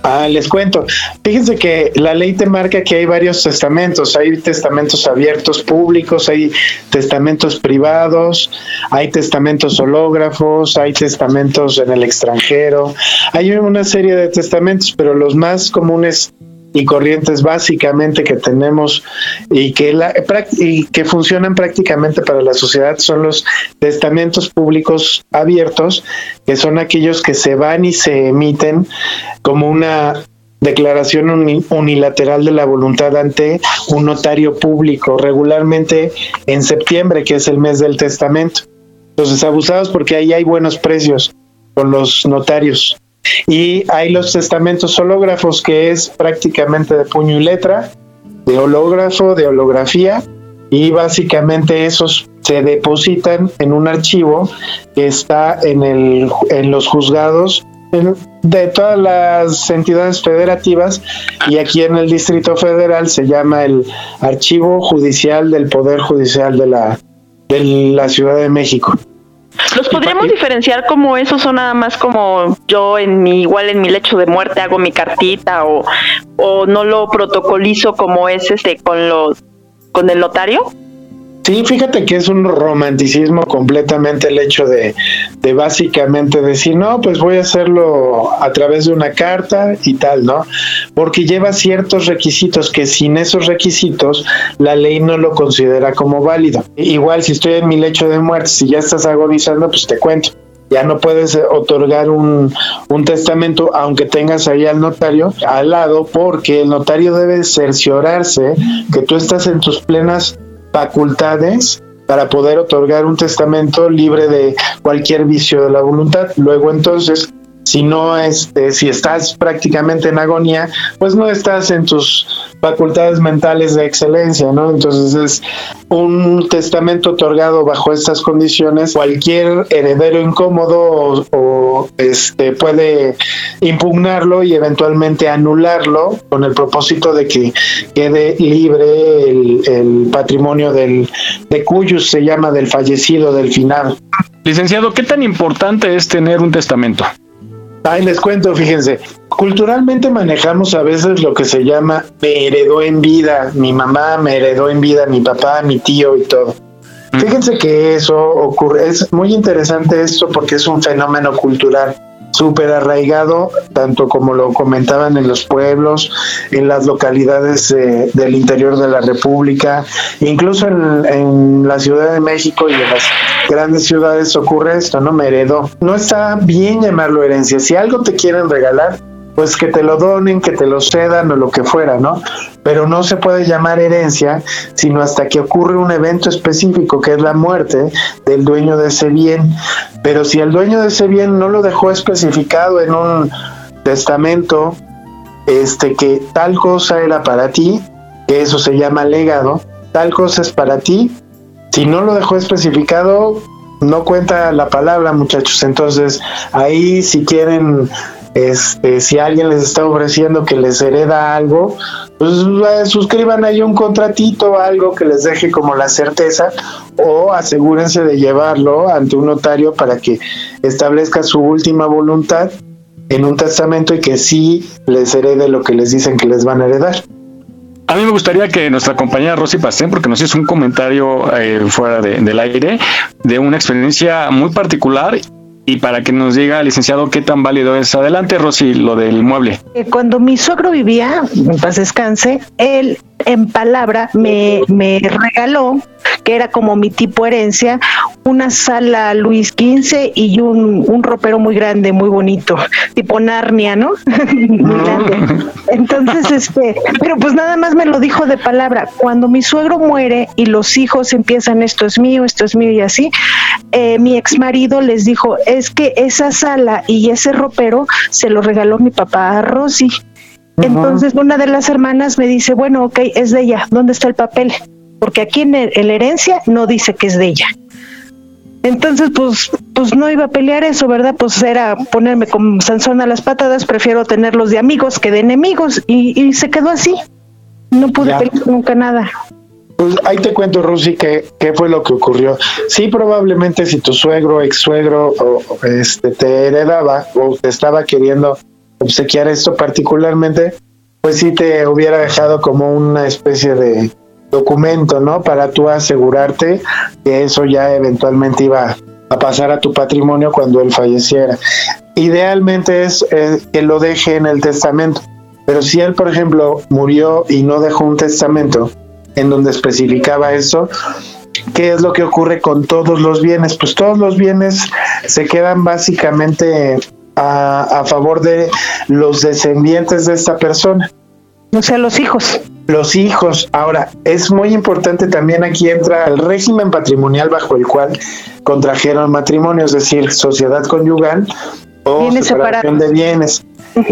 Ah, les cuento. Fíjense que la ley te marca que hay varios testamentos. Hay testamentos abiertos públicos, hay testamentos privados, hay testamentos hológrafos, hay testamentos en el extranjero. Hay una serie de testamentos, pero los más comunes y corrientes básicamente que tenemos y que, la, y que funcionan prácticamente para la sociedad son los testamentos públicos abiertos, que son aquellos que se van y se emiten como una declaración unilateral de la voluntad ante un notario público, regularmente en septiembre, que es el mes del testamento. Entonces, abusados porque ahí hay buenos precios con los notarios. Y hay los testamentos hológrafos, que es prácticamente de puño y letra, de hológrafo, de holografía, y básicamente esos se depositan en un archivo que está en, el, en los juzgados de todas las entidades federativas y aquí en el Distrito Federal se llama el Archivo Judicial del Poder Judicial de la, de la Ciudad de México. ¿Los podríamos diferenciar como esos o nada más como yo en mi igual en mi lecho de muerte hago mi cartita o, o no lo protocolizo como es este con los con el notario? Sí, fíjate que es un romanticismo completamente el hecho de, básicamente decir, no, pues voy a hacerlo a través de una carta y tal, ¿no? Porque lleva ciertos requisitos que sin esos requisitos la ley no lo considera como válido. Igual si estoy en mi lecho de muerte, si ya estás agonizando, pues te cuento. Ya no puedes otorgar un, un testamento aunque tengas ahí al notario al lado porque el notario debe cerciorarse que tú estás en tus plenas facultades para poder otorgar un testamento libre de cualquier vicio de la voluntad. Luego entonces si no este, si estás prácticamente en agonía, pues no estás en tus facultades mentales de excelencia, ¿no? Entonces es un testamento otorgado bajo estas condiciones, cualquier heredero incómodo o, este puede impugnarlo y eventualmente anularlo con el propósito de que quede libre el, el patrimonio del de cuyos se llama del fallecido del final. Licenciado, ¿qué tan importante es tener un testamento? Ahí les cuento, fíjense, culturalmente manejamos a veces lo que se llama me heredó en vida, mi mamá me heredó en vida, mi papá, mi tío y todo. Fíjense que eso ocurre, es muy interesante esto porque es un fenómeno cultural súper arraigado, tanto como lo comentaban en los pueblos, en las localidades del interior de la República, incluso en, la Ciudad de México y en las grandes ciudades ocurre esto, ¿no? Me heredó. No está bien llamarlo herencia. Si algo te quieren regalar, pues que te lo donen, que te lo cedan o lo que fuera, ¿no? Pero no se puede llamar herencia sino hasta que ocurre un evento específico que es la muerte del dueño de ese bien. Pero si el dueño de ese bien no lo dejó especificado en un testamento, este que tal cosa era para ti, que eso se llama legado, tal cosa es para ti, si no lo dejó especificado, no cuenta la palabra, muchachos. Entonces, ahí si quieren este, si alguien les está ofreciendo que les hereda algo, pues eh, suscriban ahí un contratito, algo que les deje como la certeza, o asegúrense de llevarlo ante un notario para que establezca su última voluntad en un testamento y que sí les herede lo que les dicen que les van a heredar. A mí me gustaría que nuestra compañera Rosy Pastén, porque nos hizo un comentario eh, fuera del aire, de una experiencia muy particular y para que nos diga, licenciado, qué tan válido es. Adelante, Rosy, lo del mueble. Eh, cuando mi suegro vivía, en paz descanse, él en palabra me, me regaló, que era como mi tipo herencia, una sala Luis XV y un, un ropero muy grande, muy bonito, tipo Narnia, ¿no? muy grande. Entonces, este, pero pues nada más me lo dijo de palabra. Cuando mi suegro muere y los hijos empiezan, esto es mío, esto es mío y así, eh, mi ex marido les dijo, es que esa sala y ese ropero se lo regaló mi papá a Rosy. Entonces una de las hermanas me dice, bueno, ok, es de ella, ¿dónde está el papel? Porque aquí en, la herencia no dice que es de ella. Entonces, pues, pues no iba a pelear eso, ¿verdad? Pues era ponerme con Sansón a las patadas, prefiero tenerlos de amigos que de enemigos, y, se quedó así. No pude pelear nunca nada. Pues ahí te cuento, Rusi, qué, qué fue lo que ocurrió. Sí, probablemente si tu suegro, ex suegro, o, este, te heredaba o te estaba queriendo obsequiar esto particularmente, pues sí te hubiera dejado como una especie de documento, ¿no? Para tú asegurarte que eso ya eventualmente iba a pasar a tu patrimonio cuando él falleciera. Idealmente es que lo deje en el testamento, pero si él, por ejemplo, murió y no dejó un testamento en donde especificaba eso, ¿qué es lo que ocurre con todos los bienes? Pues todos los bienes se quedan básicamente a, a favor de los descendientes de esta persona. O sea, los hijos. Los hijos. Ahora, es muy importante también aquí entra el régimen patrimonial bajo el cual contrajeron matrimonio, es decir, sociedad conyugal o separación de bienes.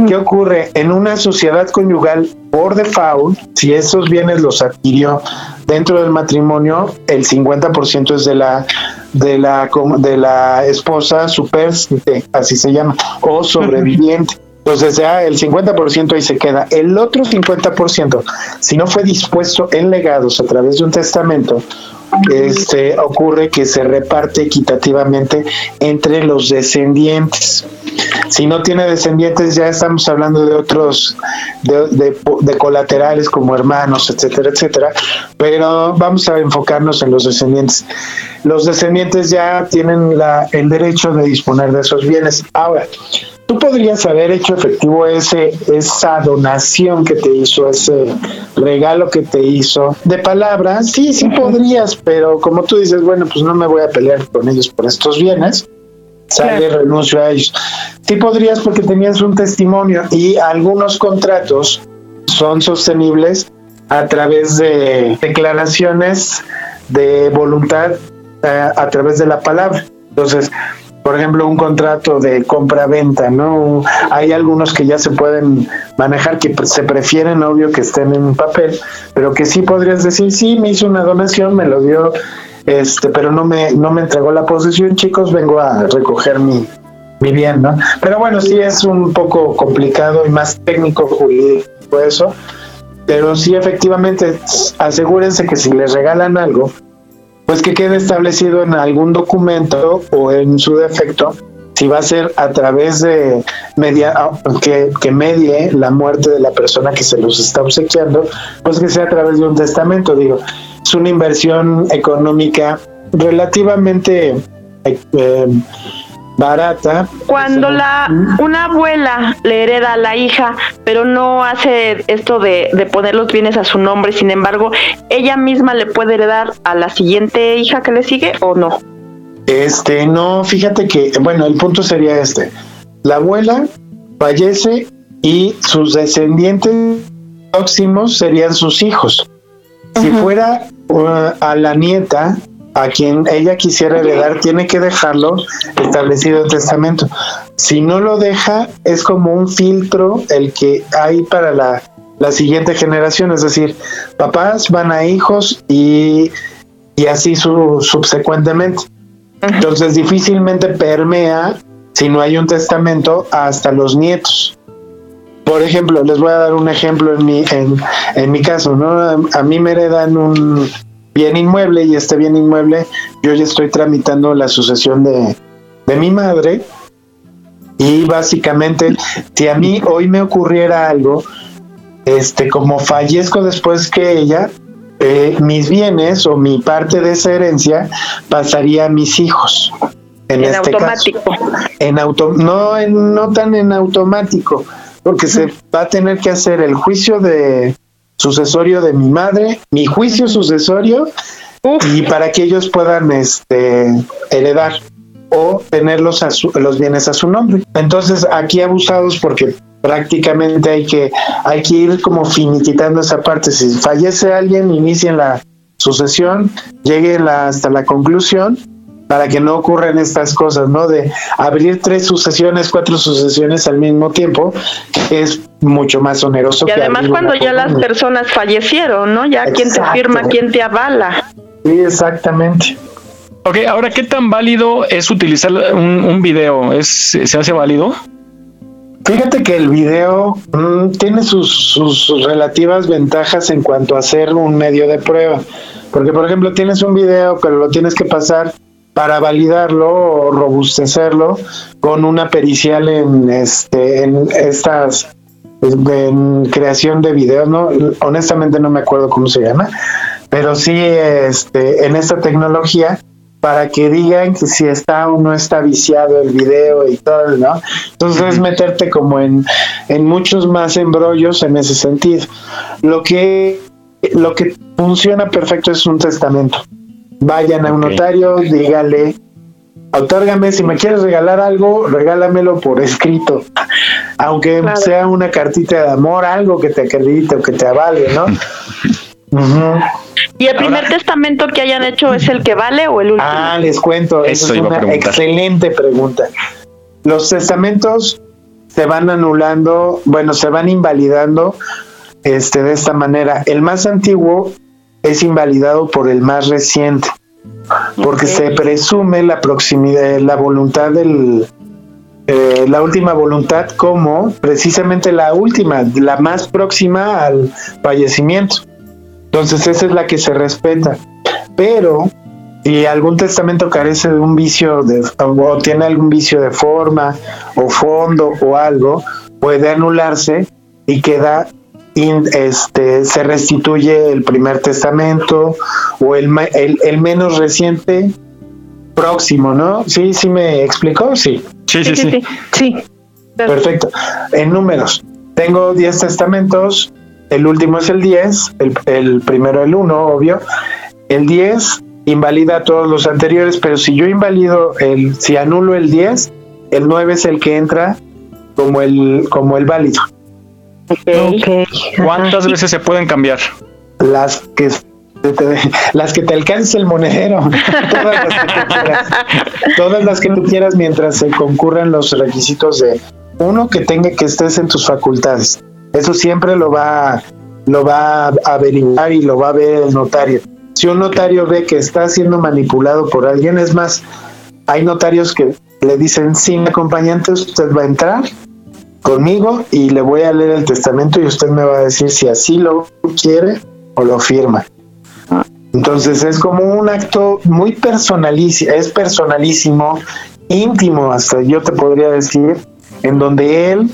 ¿Qué ocurre? En una sociedad conyugal, por default, si esos bienes los adquirió dentro del matrimonio, el 50% es de la de la de la esposa superstite, así se llama, o sobreviviente. Entonces ya el 50% ahí se queda. El otro 50%, si no fue dispuesto en legados a través de un testamento, este, ocurre que se reparte equitativamente entre los descendientes. Si no tiene descendientes, ya estamos hablando de otros, de, de, colaterales como hermanos, etcétera, etcétera. Pero vamos a enfocarnos en los descendientes. Los descendientes ya tienen la, el derecho de disponer de esos bienes. Ahora, tú podrías haber hecho efectivo ese esa donación que te hizo, ese regalo que te hizo de palabra, sí, sí podrías, pero como tú dices, bueno, pues no me voy a pelear con ellos por estos bienes, sale renuncio a ellos. Sí podrías porque tenías un testimonio y algunos contratos son sostenibles a través de declaraciones de voluntad eh, a través de la palabra. Entonces, por ejemplo, un contrato de compra-venta, ¿no? Hay algunos que ya se pueden manejar, que se prefieren, obvio, que estén en papel, pero que sí podrías decir, sí, me hizo una donación, me lo dio, este, pero no me, no me entregó la posesión, chicos, vengo a recoger mi, mi bien, ¿no? Pero bueno, sí es un poco complicado y más técnico jurídico eso, pero sí efectivamente asegúrense que si les regalan algo, pues que quede establecido en algún documento o en su defecto si va a ser a través de media ah, que, que medie la muerte de la persona que se los está obsequiando, pues que sea a través de un testamento, digo, es una inversión económica relativamente eh, barata. Cuando la una abuela le hereda a la hija, pero no hace esto de, de, poner los bienes a su nombre, sin embargo, ella misma le puede heredar a la siguiente hija que le sigue o no. Este, no, fíjate que, bueno, el punto sería este. La abuela fallece y sus descendientes próximos serían sus hijos. Si fuera uh, a la nieta, a quien ella quisiera heredar tiene que dejarlo establecido en testamento. Si no lo deja, es como un filtro el que hay para la, la siguiente generación, es decir, papás van a hijos y, y así su, subsecuentemente. Entonces difícilmente permea, si no hay un testamento, hasta los nietos. Por ejemplo, les voy a dar un ejemplo en mi, en, en mi caso, ¿no? A mí me heredan un, bien inmueble y este bien inmueble yo ya estoy tramitando la sucesión de, de mi madre y básicamente si a mí hoy me ocurriera algo, este como fallezco después que ella, eh, mis bienes o mi parte de esa herencia pasaría a mis hijos. En, este automático. en auto, no, en, no tan en automático, porque se va a tener que hacer el juicio de, sucesorio de mi madre, mi juicio sucesorio, y para que ellos puedan este, heredar o tener los, los bienes a su nombre. Entonces, aquí abusados porque prácticamente hay que, hay que ir como finiquitando esa parte. Si fallece alguien, inicien la sucesión, lleguen hasta la conclusión para que no ocurran estas cosas, ¿no? De abrir tres sucesiones, cuatro sucesiones al mismo tiempo, es mucho más oneroso. Y además cuando ya las personas fallecieron, ¿no? Ya quién te firma, quién te avala. Sí, exactamente. Ok, ahora, ¿qué tan válido es utilizar un, un video? ¿Es, ¿Se hace válido? Fíjate que el video mm, tiene sus, sus, relativas ventajas en cuanto a ser un medio de prueba. Porque, por ejemplo, tienes un video, pero lo tienes que pasar para validarlo o robustecerlo con una pericial en este en estas en creación de videos, no honestamente no me acuerdo cómo se llama, pero sí este en esta tecnología para que digan que si está o no está viciado el video y todo, ¿no? Entonces es meterte como en, en muchos más embrollos en ese sentido. Lo que, lo que funciona perfecto es un testamento. Vayan a un notario, dígale, otórgame, si me quieres regalar algo, regálamelo por escrito, aunque sea una cartita de amor, algo que te acredite o que te avale, ¿no? ¿Y el primer testamento que hayan hecho es el que vale o el último? Ah, les cuento, esa es una excelente pregunta. Los testamentos se van anulando, bueno, se van invalidando este, de esta manera. El más antiguo es invalidado por el más reciente, porque se presume la proximidad, la voluntad del, eh, la última voluntad como precisamente la última, la más próxima al fallecimiento. Entonces esa es la que se respeta. Pero si algún testamento carece de un vicio de, o tiene algún vicio de forma o fondo o algo, puede anularse y queda este se restituye el primer testamento o el, el, menos reciente próximo, ¿no? Sí, sí me explicó, sí. Sí, sí, sí. Sí. Perfecto. En números, tengo 10 testamentos, el último es el 10, el, primero el 1, obvio. El 10 invalida todos los anteriores, pero si yo invalido el, si anulo el 10, el 9 es el que entra como el, como el válido. Okay. ¿Cuántas veces se pueden cambiar? Las que te, las que te alcance el monedero, todas las que tú quieras, todas las que tú quieras mientras se concurran los requisitos de uno que tenga que estés en tus facultades. Eso siempre lo va, lo va a averiguar y lo va a ver el notario. Si un notario ve que está siendo manipulado por alguien, es más, hay notarios que le dicen, sin acompañante usted va a entrar conmigo y le voy a leer el testamento y usted me va a decir si así lo quiere o lo firma. Entonces es como un acto muy personalísimo, es personalísimo, íntimo hasta yo te podría decir, en donde él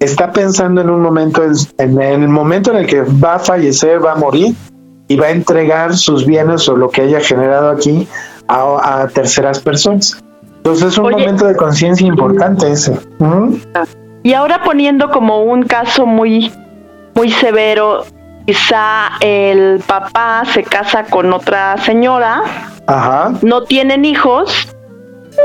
está pensando en un momento, en el momento en el que va a fallecer, va a morir y va a entregar sus bienes o lo que haya generado aquí a, terceras personas. Entonces es un momento de conciencia importante ese. Y ahora poniendo como un caso muy, muy severo, quizá el papá se casa con otra señora, no tienen hijos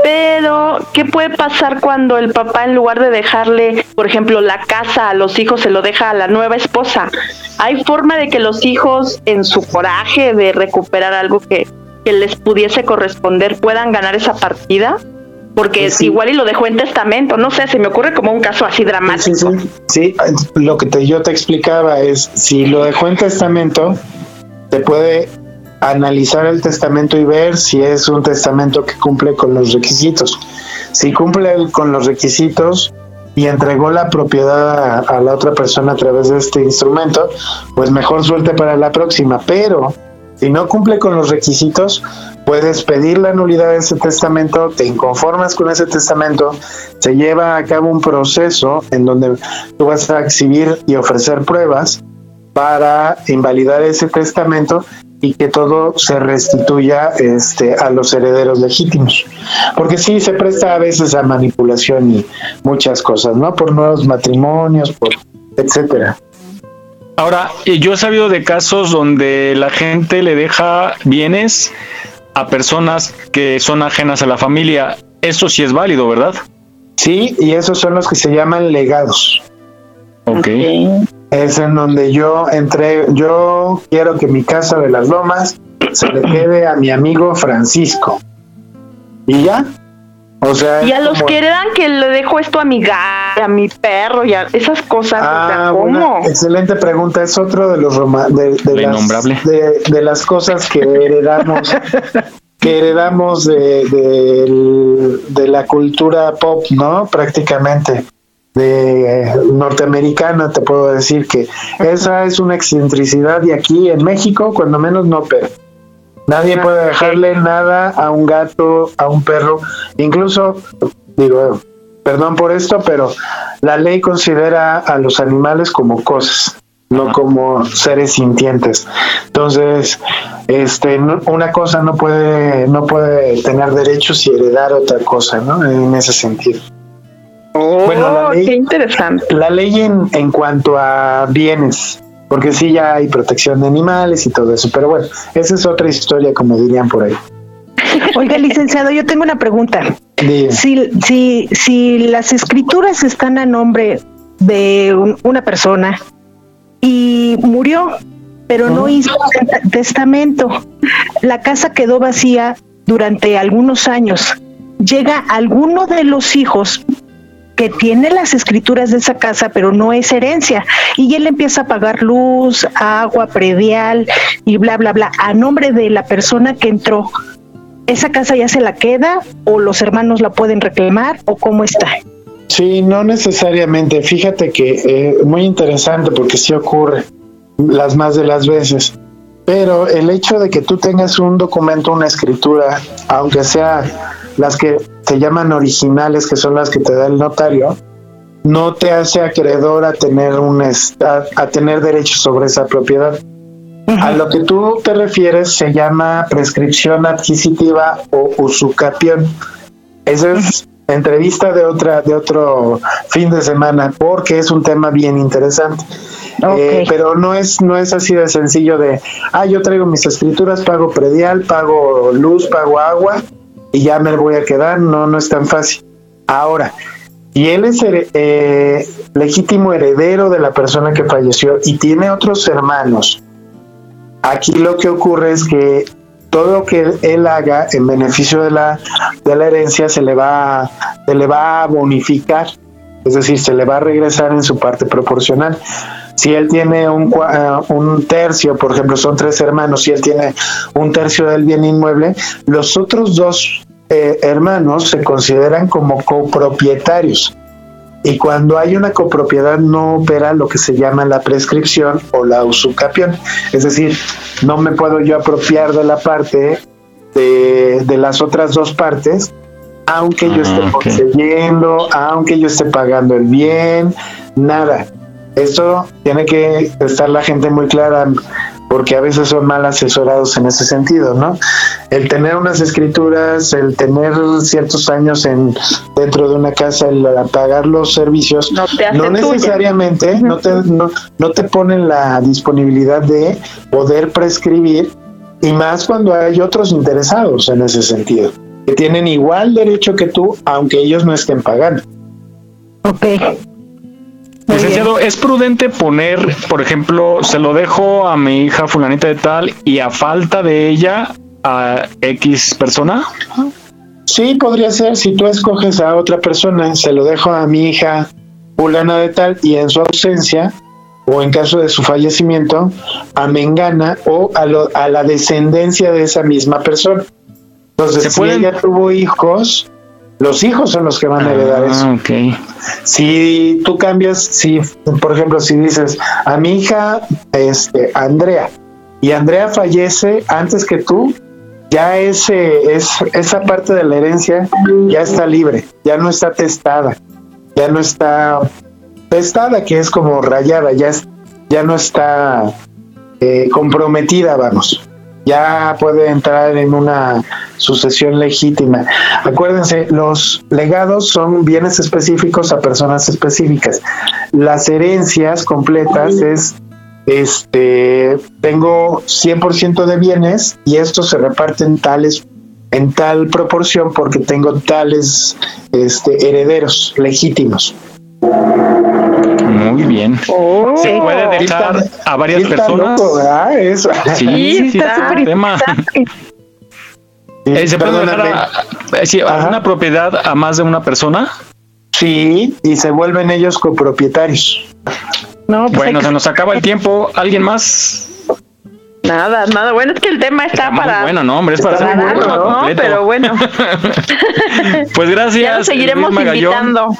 pero, ¿qué puede pasar cuando el papá, en lugar de dejarle, por ejemplo, la casa a los hijos, se lo deja a la nueva esposa? ¿Hay forma de que los hijos, en su coraje de recuperar algo que, les pudiese corresponder, puedan ganar esa partida? Porque pues igual y lo dejó en testamento, no sé, se me ocurre como un caso así dramático. Sí, lo que te, yo te explicaba es, si lo dejó en testamento, te puede analizar el testamento y ver si es un testamento que cumple con los requisitos. Si cumple con los requisitos y entregó la propiedad a, la otra persona a través de este instrumento, pues mejor suerte para la próxima. Pero si no cumple con los requisitos, puedes pedir la nulidad de ese testamento, te inconformas con ese testamento, se lleva a cabo un proceso en donde tú vas a exhibir y ofrecer pruebas para invalidar ese testamento y que todo se restituya este, a los herederos legítimos. Porque sí se presta a veces a manipulación y muchas cosas, ¿no? Por nuevos matrimonios, por etcétera. Ahora, yo he sabido de casos donde la gente le deja bienes a personas que son ajenas a la familia. Eso sí es válido, ¿verdad? Sí, y esos son los que se llaman legados. Ok es en donde yo entré, yo quiero que mi casa de las lomas se le quede a mi amigo Francisco. Y ya. O sea, y a los que heredan que le dejo esto a mi gato, a mi perro, y a esas cosas. Ah, excelente pregunta. Es otro de los de, de, de, las cosas que heredamos. que heredamos de, de la cultura pop, ¿no? Prácticamente de norteamericana, te puedo decir que esa es una excentricidad y aquí en México, cuando menos no pero Nadie puede dejarle nada a un gato, a un perro, incluso, digo, perdón por esto, pero la ley considera a los animales como cosas, no como seres sintientes. Entonces, este, una cosa no puede, no puede tener derechos y heredar otra cosa, ¿no? En ese sentido. Oh, bueno, la ley, qué interesante. La ley en, en cuanto a bienes, porque sí ya hay protección de animales y todo eso, pero bueno, esa es otra historia, como dirían por ahí. Oiga, licenciado, yo tengo una pregunta. Si, si, si las escrituras están a nombre de una persona y murió, pero no hizo testamento, la casa quedó vacía durante algunos años. Llega alguno de los hijos que tiene las escrituras de esa casa, pero no es herencia. Y él empieza a pagar luz, agua, predial y bla, bla, bla, a nombre de la persona que entró. ¿Esa casa ya se la queda o los hermanos la pueden reclamar o cómo está? Sí, no necesariamente. Fíjate que es eh, muy interesante porque sí ocurre las más de las veces. Pero el hecho de que tú tengas un documento, una escritura, aunque sea las que se llaman originales, que son las que te da el notario, no te hace acreedor a tener un a, tener derechos sobre esa propiedad. A lo que tú te refieres se llama prescripción adquisitiva o usucapión. Esa es entrevista de otra de otro fin de semana porque es un tema bien interesante. Eh, pero no es no es así de sencillo de ah yo traigo mis escrituras pago predial pago luz pago agua y ya me voy a quedar, no, no es tan fácil. Ahora, y él es eh, legítimo heredero de la persona que falleció y tiene otros hermanos, aquí lo que ocurre es que todo lo que él haga en beneficio de la, de la herencia se le, va, se le va a bonificar, es decir, se le va a regresar en su parte proporcional. Si él tiene un, un tercio, por ejemplo, son tres hermanos, si él tiene un tercio del bien inmueble, los otros dos eh, hermanos se consideran como copropietarios. Y cuando hay una copropiedad no opera lo que se llama la prescripción o la usucapión. Es decir, no me puedo yo apropiar de la parte de, de las otras dos partes, aunque yo esté ah, poseyendo, aunque yo esté pagando el bien, nada. Esto tiene que estar la gente muy clara porque a veces son mal asesorados en ese sentido, ¿no? El tener unas escrituras, el tener ciertos años en dentro de una casa, el pagar los servicios, no, necesariamente no te no, no te ponen la disponibilidad de poder prescribir y más cuando hay otros interesados en ese sentido, que tienen igual derecho que tú, aunque ellos no estén pagando. Ok. Licenciado, ¿es prudente poner, por ejemplo, se lo dejo a mi hija fulanita de tal y a falta de ella a X persona? Sí, podría ser. Si tú escoges a otra persona, se lo dejo a mi hija fulana de tal y en su ausencia o en caso de su fallecimiento, a Mengana o a, a la descendencia de esa misma persona. Entonces, si ella tuvo hijos, los hijos son los que van a heredar ah, eso. Okay. Si tú cambias, si por ejemplo, si dices a mi hija, este, Andrea, y Andrea fallece antes que tú, ya ese, es, esa parte de la herencia ya está libre, ya no está testada, ya no está testada, que es como rayada, ya, ya no está eh, comprometida, vamos. Ya puede entrar en una sucesión legítima. Acuérdense, los legados son bienes específicos a personas específicas. Las herencias completas es este tengo 100% de bienes y estos se reparten tales en tal proporción porque tengo tales este, herederos legítimos. Muy bien. Oh. ¿Se puede dejar a varias personas? Sí, sí, está tema. ¿Se puede dejar una propiedad a más de una persona? Sí, y se vuelven ellos copropietarios. No, pues bueno, se nos acaba el tiempo. ¿Alguien más? Nada, nada. Bueno, es que el tema está, para. Bueno, no, hombre, es para hacer un ¿no? Pero bueno. pues gracias. Ya lo seguiremos invitando.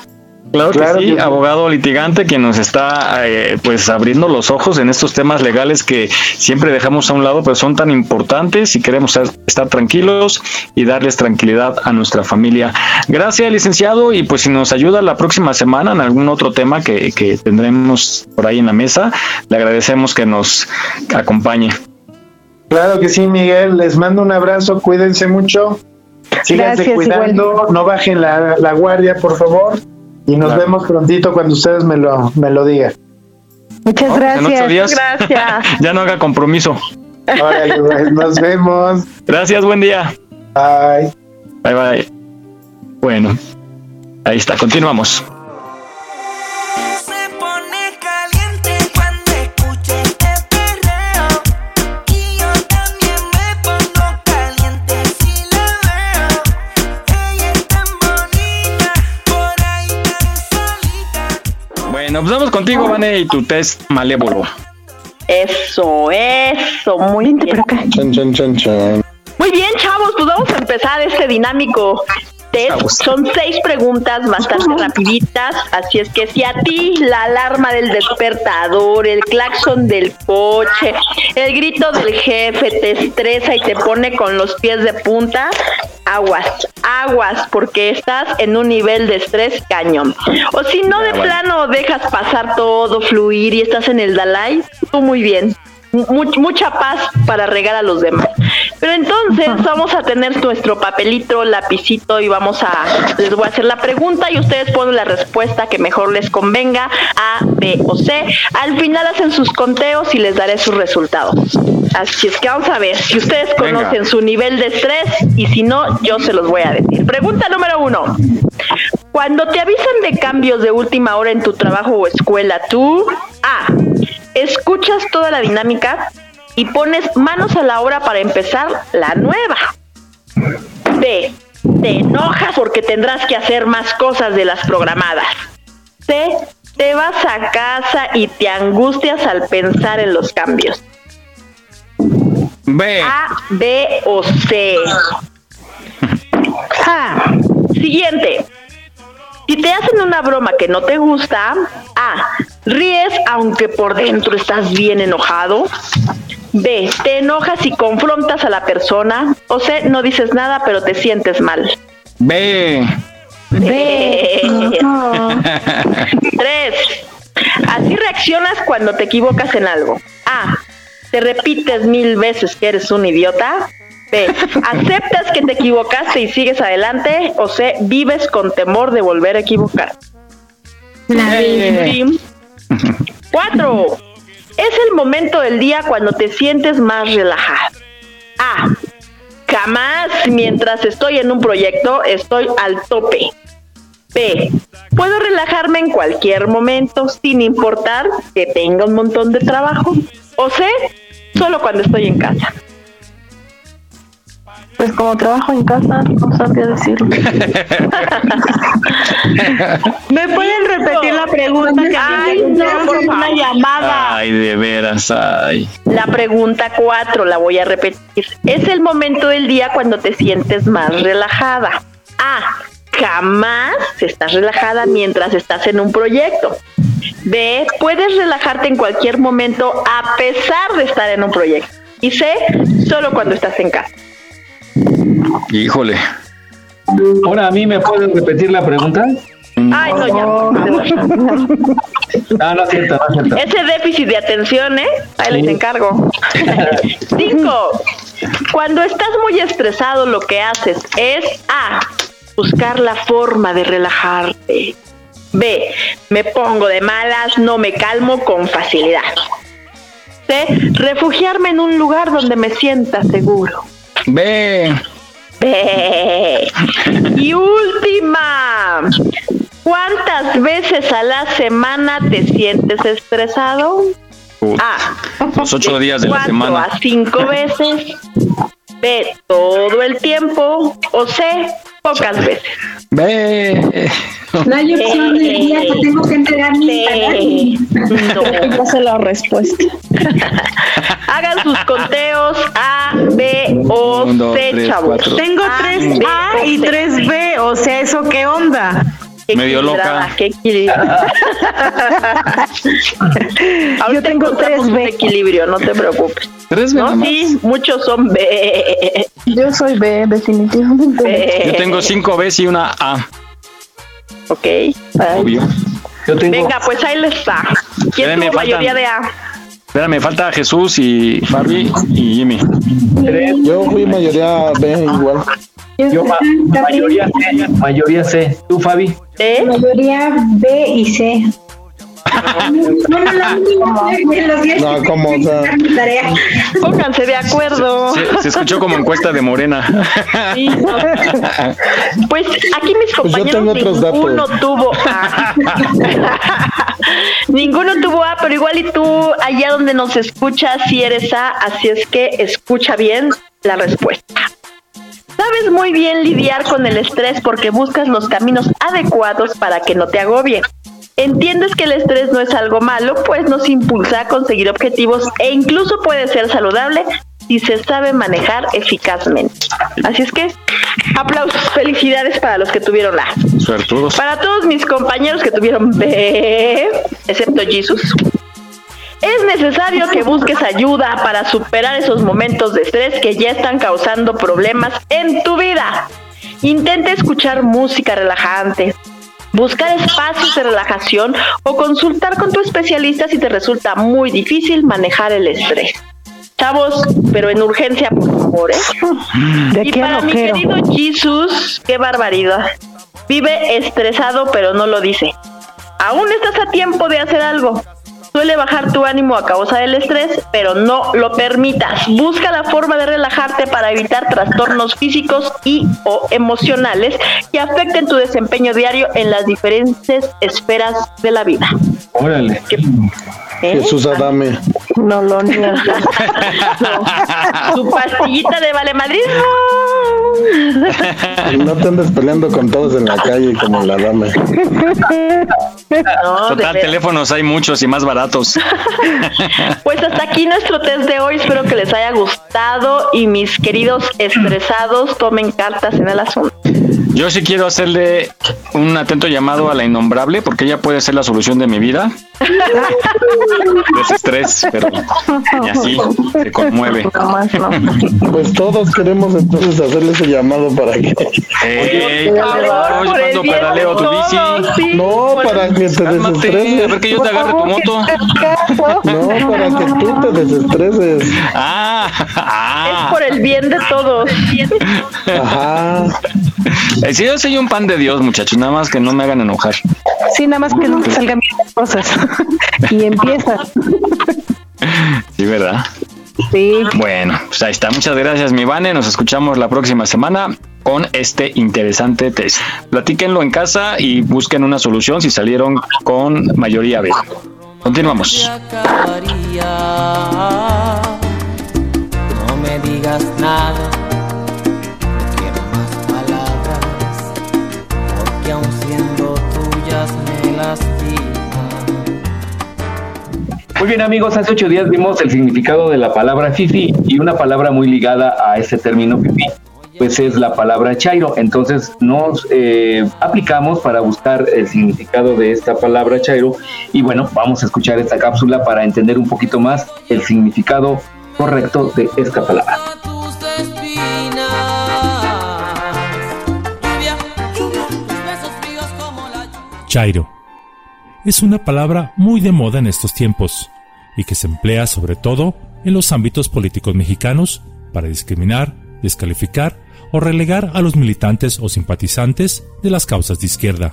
Claro, que sí, abogado litigante que nos está eh, pues abriendo los ojos en estos temas legales que siempre dejamos a un lado, pero son tan importantes y queremos estar tranquilos y darles tranquilidad a nuestra familia. Gracias, licenciado, y pues si nos ayuda la próxima semana en algún otro tema que, que tendremos por ahí en la mesa, le agradecemos que nos acompañe. Claro que sí, Miguel, les mando un abrazo, cuídense mucho, síganse cuidando, no bajen la, la guardia, por favor y nos vemos prontito cuando ustedes me lo, me lo digan. Muchas gracias. Gracias. ya no haga compromiso. nos vemos. Gracias, buen día. Bye. Bye, bye. Bueno, ahí está, continuamos. Nos pues vamos contigo, Vane, y tu test malévolo. Eso, eso, muy bien. Muy bien, chavos, pues vamos a empezar este dinámico test. Son seis preguntas bastante rapiditas, así es que si a ti la alarma del despertador, el claxon del coche, el grito del jefe te estresa y te pone con los pies de punta, aguas, aguas, porque estás en un nivel de estrés cañón. O si no, de plano dejas pasar todo, fluir y estás en el Dalai, tú muy bien mucha paz para regar a los demás. Pero entonces vamos a tener nuestro papelito, lapicito y vamos a, les voy a hacer la pregunta y ustedes ponen la respuesta que mejor les convenga, A, B o C. Al final hacen sus conteos y les daré sus resultados. Así es que vamos a ver si ustedes conocen su nivel de estrés y si no, yo se los voy a decir. Pregunta número uno. Cuando te avisan de cambios de última hora en tu trabajo o escuela, tú A escuchas toda la dinámica y pones manos a la obra para empezar la nueva. B. Te enojas porque tendrás que hacer más cosas de las programadas. C. Te vas a casa y te angustias al pensar en los cambios. B. A, B o C. A. Siguiente. Si te hacen una broma que no te gusta, A. Ríes aunque por dentro estás bien enojado. B. Te enojas y confrontas a la persona. O C. No dices nada pero te sientes mal. B. B. Tres. Así reaccionas cuando te equivocas en algo. A. Te repites mil veces que eres un idiota. B. Aceptas que te equivocaste y sigues adelante. O C. Vives con temor de volver a equivocar. Cuatro. Es el momento del día cuando te sientes más relajado. A. Jamás mientras estoy en un proyecto estoy al tope. B. Puedo relajarme en cualquier momento sin importar que tenga un montón de trabajo. O C. Solo cuando estoy en casa. Pues como trabajo en casa, no sabría decirlo. ¿Me pueden repetir la pregunta que ay, no, por una llamada? Ay, de veras, ay. La pregunta cuatro, la voy a repetir. Es el momento del día cuando te sientes más relajada. A. Jamás estás relajada mientras estás en un proyecto. B. Puedes relajarte en cualquier momento a pesar de estar en un proyecto. Y C. Solo cuando estás en casa. Híjole. Ahora a mí me pueden repetir la pregunta. Ay, no, ya. Ah, no, es cierto, no es cierto. Ese déficit de atención, ¿eh? Ahí les encargo. Cinco. Cuando estás muy estresado, lo que haces es A. Buscar la forma de relajarte. B. Me pongo de malas, no me calmo con facilidad. C. Refugiarme en un lugar donde me sienta seguro. B. B. Y última. ¿Cuántas veces a la semana te sientes estresado? A. Los ocho días de la semana. A cinco veces. B. Todo el tiempo. O C. Pocas veces. B. No hay opción del día que tengo que entregar mi No. sé la respuesta. Hagan sus conteos A, B o C, chavos. Tengo 3A y 3B, o sea, ¿eso qué onda? Medio loca. Qué. Yo tengo tres B. equilibrio, no te preocupes. ¿Tres B No, sí, muchos son B. Yo soy B, definitivamente. Yo tengo cinco Bs y una A. Ok. Obvio. Yo tengo Venga, pues ahí les está. ¿Quién Espérame, tuvo mayoría de A? Espérame, falta Jesús y Fabi y Jimmy. Yo fui mayoría B igual. Yo ma- mayoría C, mayoría C. ¿Tú, Fabi? ¿Eh? Mayoría B y C. Bueno, días No, que ¿cómo? O sea. Pónganse de acuerdo. Se, se escuchó como encuesta de Morena. Sí, no. Pues aquí mis Pues yo compañeros tengo otros datos. ninguno tuvo A. ninguno tuvo A, pero igual y tú allá donde nos escuchas si eres A, así es que escucha bien la respuesta. Sabes muy bien lidiar con el estrés porque buscas los caminos adecuados para que no te agobie. Entiendes que el estrés no es algo malo, pues nos impulsa a conseguir objetivos e incluso puede ser saludable si se sabe manejar eficazmente. Así es que, aplausos, felicidades para los que tuvieron A. Para todos mis compañeros que tuvieron B, excepto Jesus, es necesario que busques ayuda para superar esos momentos de estrés que ya están causando problemas en tu vida. Intenta escuchar música relajante, buscar espacios de relajación o consultar con tu especialista si te resulta muy difícil manejar el estrés. Chavos, pero en urgencia, por favor, ¿eh? De Y para mi querido Jesus, qué barbaridad. Vive estresado, pero no lo dice. Aún estás a tiempo de hacer algo. Suele bajar tu ánimo a causa del estrés, pero no lo permitas. Busca la forma de relajarte para evitar trastornos físicos y o emocionales que afecten tu desempeño diario en las diferentes esferas de la vida. Órale. ¿Eh? Jesús Adame. No lo niego. No. Su pastillita de valemadrismo. No te andes peleando con todos en la calle como la dame. No, Total, teléfonos hay muchos y más baratos. Pues hasta aquí nuestro test de hoy. Espero que les haya gustado y mis queridos estresados tomen cartas en el asunto. Yo sí quiero hacerle un atento llamado a la innombrable porque ella puede ser la solución de mi vida. Desestrés, pero y así se conmueve. Pues todos queremos entonces hacerle ese llamado para que. Ey, cabrón, yo cuando pedaleo tu bici. No, para que te Cálmate, desestreses. a ver que yo te agarre tu moto. No, para que tú te desestreses. Ah, ah. Es por el bien de todos. Ajá. Eh, sí, yo soy un pan de Dios, muchachos, nada más que no me hagan enojar. Sí, nada más que no te salgan bien las cosas. y empiezas. Sí, ¿verdad? Sí. Bueno, pues ahí está. Muchas gracias, mi Vane. Nos escuchamos la próxima semana con este interesante test. Platíquenlo en casa y busquen una solución si salieron con mayoría B. Continuamos. No me digas nada, Muy bien amigos, hace ocho días vimos el significado de la palabra fifi y una palabra muy ligada a ese término fifi, pues es la palabra chairo. Entonces nos eh, aplicamos para buscar el significado de esta palabra chairo y bueno, vamos a escuchar esta cápsula para entender un poquito más el significado correcto de esta palabra. Chairo. Es una palabra muy de moda en estos tiempos y que se emplea sobre todo en los ámbitos políticos mexicanos para discriminar, descalificar o relegar a los militantes o simpatizantes de las causas de izquierda.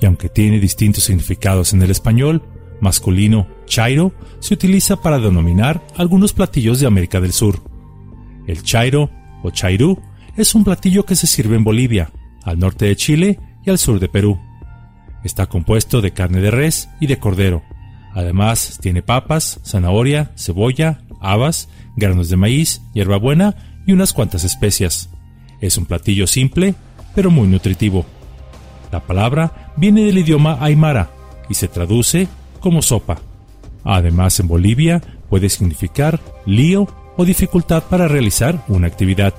Y aunque tiene distintos significados en el español, masculino, chairo se utiliza para denominar algunos platillos de América del Sur. El chairo o chairú es un platillo que se sirve en Bolivia, al norte de Chile y al sur de Perú. Está compuesto de carne de res y de cordero. Además, tiene papas, zanahoria, cebolla, habas, granos de maíz, hierbabuena y unas cuantas especias. Es un platillo simple, pero muy nutritivo. La palabra viene del idioma aymara y se traduce como sopa. Además, en Bolivia puede significar lío o dificultad para realizar una actividad.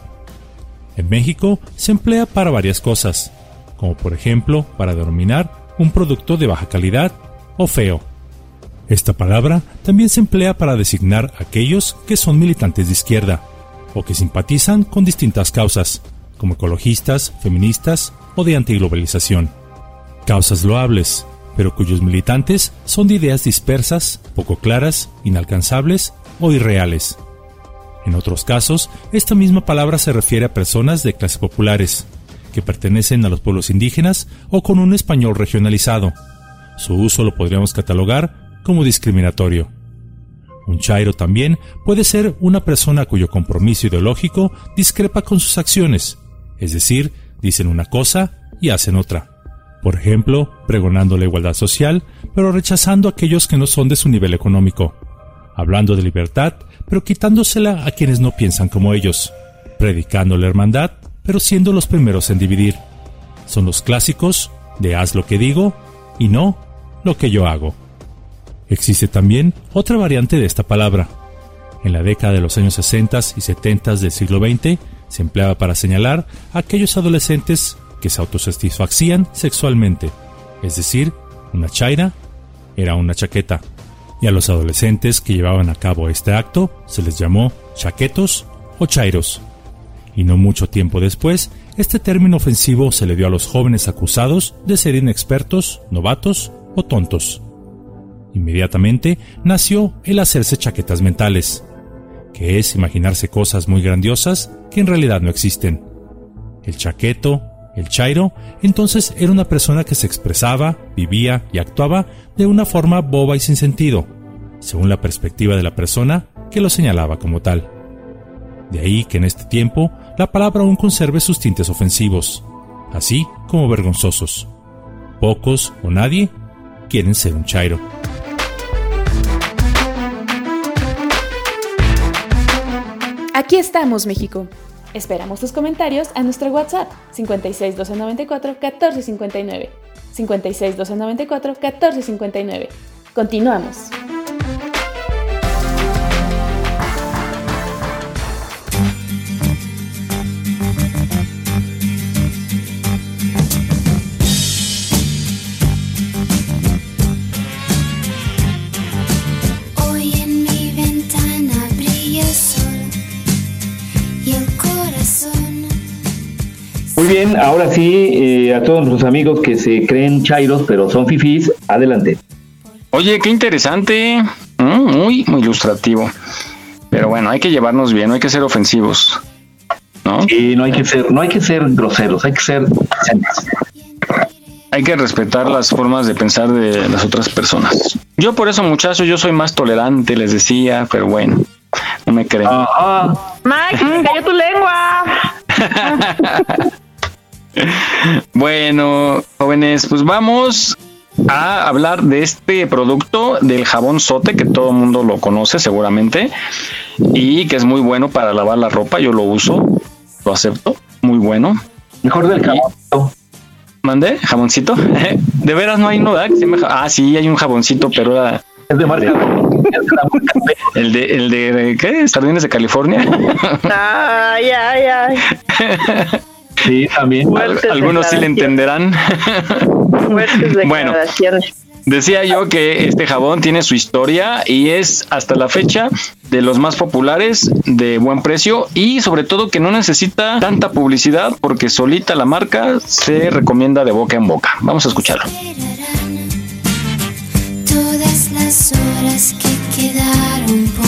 En México se emplea para varias cosas, como por ejemplo para denominar un producto de baja calidad o feo. Esta palabra también se emplea para designar a aquellos que son militantes de izquierda o que simpatizan con distintas causas, como ecologistas, feministas o de antiglobalización. Causas loables, pero cuyos militantes son de ideas dispersas, poco claras, inalcanzables o irreales. En otros casos, esta misma palabra se refiere a personas de clases populares, que pertenecen a los pueblos indígenas o con un español regionalizado. Su uso lo podríamos catalogar como discriminatorio. Un chairo también puede ser una persona cuyo compromiso ideológico discrepa con sus acciones, es decir, dicen una cosa y hacen otra. Por ejemplo, pregonando la igualdad social, pero rechazando a aquellos que no son de su nivel económico. Hablando de libertad, pero quitándosela a quienes no piensan como ellos. Predicando la hermandad, pero siendo los primeros en dividir. Son los clásicos de haz lo que digo y no lo que yo hago. Existe también otra variante de esta palabra. En la década de los años 60 y 70 del siglo XX se empleaba para señalar a aquellos adolescentes que se autosatisfacían sexualmente, es decir, una chaira era una chaqueta, y a los adolescentes que llevaban a cabo este acto se les llamó chaquetos o chairos. Y no mucho tiempo después, este término ofensivo se le dio a los jóvenes acusados de ser inexpertos, novatos o tontos. Inmediatamente nació el hacerse chaquetas mentales, que es imaginarse cosas muy grandiosas que en realidad no existen. El chaqueto el Chairo entonces era una persona que se expresaba, vivía y actuaba de una forma boba y sin sentido, según la perspectiva de la persona que lo señalaba como tal. De ahí que en este tiempo la palabra aún conserve sus tintes ofensivos, así como vergonzosos. Pocos o nadie quieren ser un Chairo. Aquí estamos, México. Esperamos tus comentarios a nuestro WhatsApp 56 294 1459. 56 294 1459. Continuamos. Ahora sí, eh, a todos nuestros amigos que se creen chairos, pero son fifís, adelante. Oye, qué interesante, mm, muy, muy ilustrativo. Pero bueno, hay que llevarnos bien, no hay que ser ofensivos. ¿no? Sí, no hay que ser, no hay que ser groseros, hay que ser Hay que respetar las formas de pensar de las otras personas. Yo por eso, muchachos, yo soy más tolerante, les decía, pero bueno, no me creen. Max, cayó tu lengua. bueno, jóvenes, pues vamos a hablar de este producto del jabón sote que todo el mundo lo conoce seguramente y que es muy bueno para lavar la ropa. Yo lo uso, lo acepto, muy bueno. Mejor del jabón. ¿Mandé? ¿Jaboncito? de veras no hay no, Ah, sí, hay un jaboncito, pero era... Es de marca. el de, el de, ¿qué? Sardines de California. ay, ay, ay. Sí, también. algunos sí le entenderán. bueno, decía yo que este jabón tiene su historia y es hasta la fecha de los más populares, de buen precio y sobre todo que no necesita tanta publicidad porque solita la marca se recomienda de boca en boca. Vamos a escucharlo. Todas las horas que quedaron por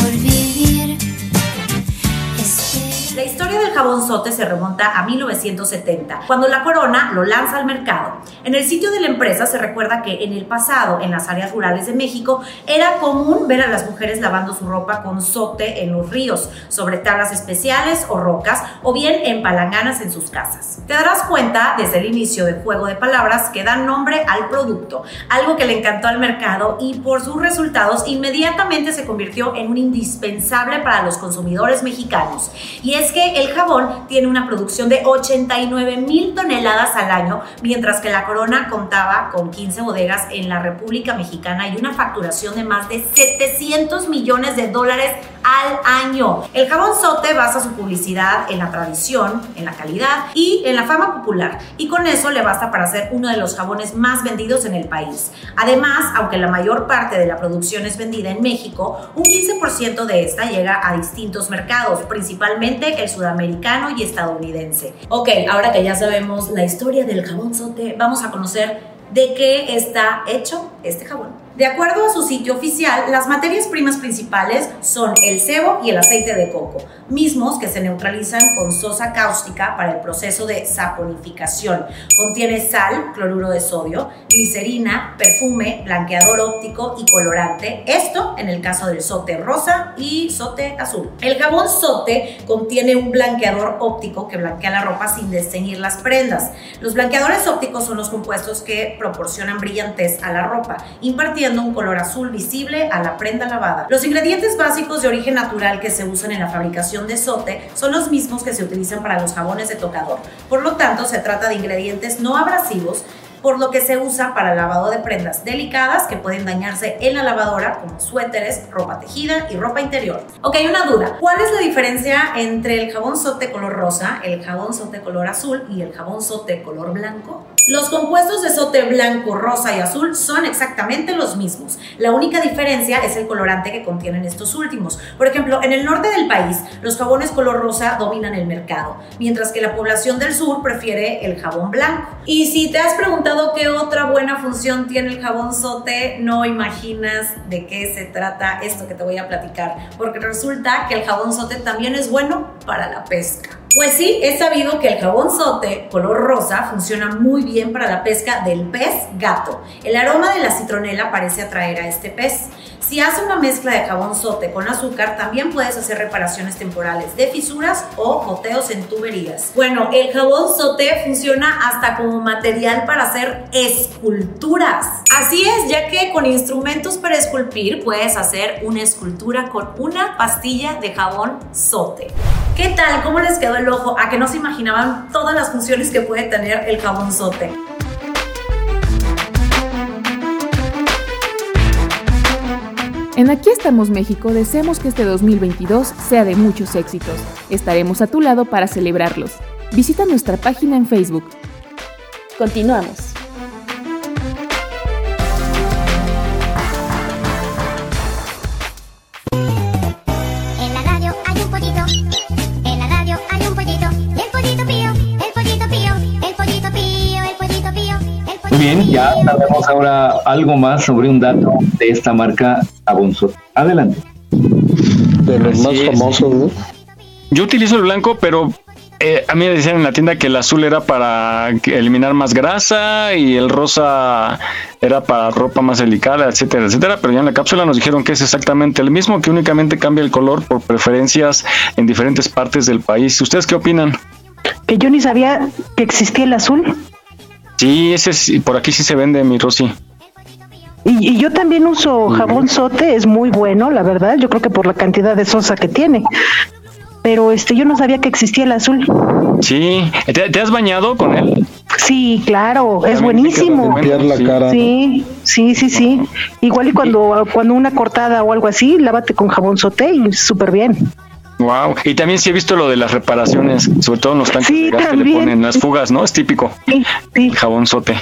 sote se remonta a 1970, cuando la Corona lo lanza al mercado. En el sitio de la empresa se recuerda que en el pasado, en las áreas rurales de México, era común ver a las mujeres lavando su ropa con sote en los ríos, sobre tablas especiales o rocas, o bien en palanganas en sus casas. Te darás cuenta desde el inicio del juego de palabras que dan nombre al producto, algo que le encantó al mercado y por sus resultados inmediatamente se convirtió en un indispensable para los consumidores mexicanos. Y es que el jabón tiene una producción de 89 mil toneladas al año, mientras que la Corona contaba con 15 bodegas en la República Mexicana y una facturación de más de 700 millones de dólares al año. El jabón Sote basa su publicidad en la tradición, en la calidad y en la fama popular, y con eso le basta para ser uno de los jabones más vendidos en el país. Además, aunque la mayor parte de la producción es vendida en México, un 15% de esta llega a distintos mercados, principalmente el sudamericano y estadounidense. Ok, ahora que ya sabemos la historia del jabón Sote, vamos a conocer de qué está hecho este jabón. De acuerdo a su sitio oficial, las materias primas principales son el cebo y el aceite de coco, mismos que se neutralizan con sosa cáustica para el proceso de saponificación. Contiene sal, cloruro de sodio, glicerina, perfume, blanqueador óptico y colorante. Esto en el caso del sote rosa y sote azul. El jabón sote contiene un blanqueador óptico que blanquea la ropa sin desteñir las prendas. Los blanqueadores ópticos son los compuestos que proporcionan brillantez a la ropa, impartiendo un color azul visible a la prenda lavada. Los ingredientes básicos de origen natural que se usan en la fabricación de sote son los mismos que se utilizan para los jabones de tocador. Por lo tanto, se trata de ingredientes no abrasivos por lo que se usa para lavado de prendas delicadas que pueden dañarse en la lavadora, como suéteres, ropa tejida y ropa interior. Ok, una duda. ¿Cuál es la diferencia entre el jabón sote color rosa, el jabón sote color azul y el jabón sote color blanco? Los compuestos de sote blanco, rosa y azul son exactamente los mismos. La única diferencia es el colorante que contienen estos últimos. Por ejemplo, en el norte del país, los jabones color rosa dominan el mercado, mientras que la población del sur prefiere el jabón blanco. Y si te has preguntado qué otra buena función tiene el jabón sote, no imaginas de qué se trata esto que te voy a platicar, porque resulta que el jabón sote también es bueno para la pesca. Pues sí, es sabido que el jabón sote color rosa funciona muy bien para la pesca del pez gato. El aroma de la citronela parece atraer a este pez. Si haces una mezcla de jabón sote con azúcar, también puedes hacer reparaciones temporales de fisuras o goteos en tuberías. Bueno, el jabón sote funciona hasta como material para hacer esculturas. Así es, ya que con instrumentos para esculpir puedes hacer una escultura con una pastilla de jabón sote. ¿Qué tal? ¿Cómo les quedó el ojo? A que no se imaginaban todas las funciones que puede tener el jabón sote. En Aquí estamos México deseamos que este 2022 sea de muchos éxitos. Estaremos a tu lado para celebrarlos. Visita nuestra página en Facebook. Continuamos. Bien, ya sabemos ahora algo más sobre un dato de esta marca Abonso. Adelante. De los más es. famosos, ¿no? Yo utilizo el blanco, pero eh, a mí me decían en la tienda que el azul era para eliminar más grasa y el rosa era para ropa más delicada, etcétera, etcétera. Pero ya en la cápsula nos dijeron que es exactamente el mismo, que únicamente cambia el color por preferencias en diferentes partes del país. ¿Ustedes qué opinan? Que yo ni sabía que existía el azul. Sí, ese sí, por aquí sí se vende, mi Rosy. Y, y yo también uso jabón sote, es muy bueno, la verdad. Yo creo que por la cantidad de sosa que tiene. Pero este, yo no sabía que existía el azul. Sí, ¿te, te has bañado con él? Sí, claro, es buenísimo. limpiar la cara. Sí, sí, sí, sí. Igual y cuando, cuando una cortada o algo así, lávate con jabón sote y súper bien. Wow. Y también sí he visto lo de las reparaciones, sobre todo en los tanques Sí, de gas que le ponen las fugas, ¿no? Es típico. Jabón sote.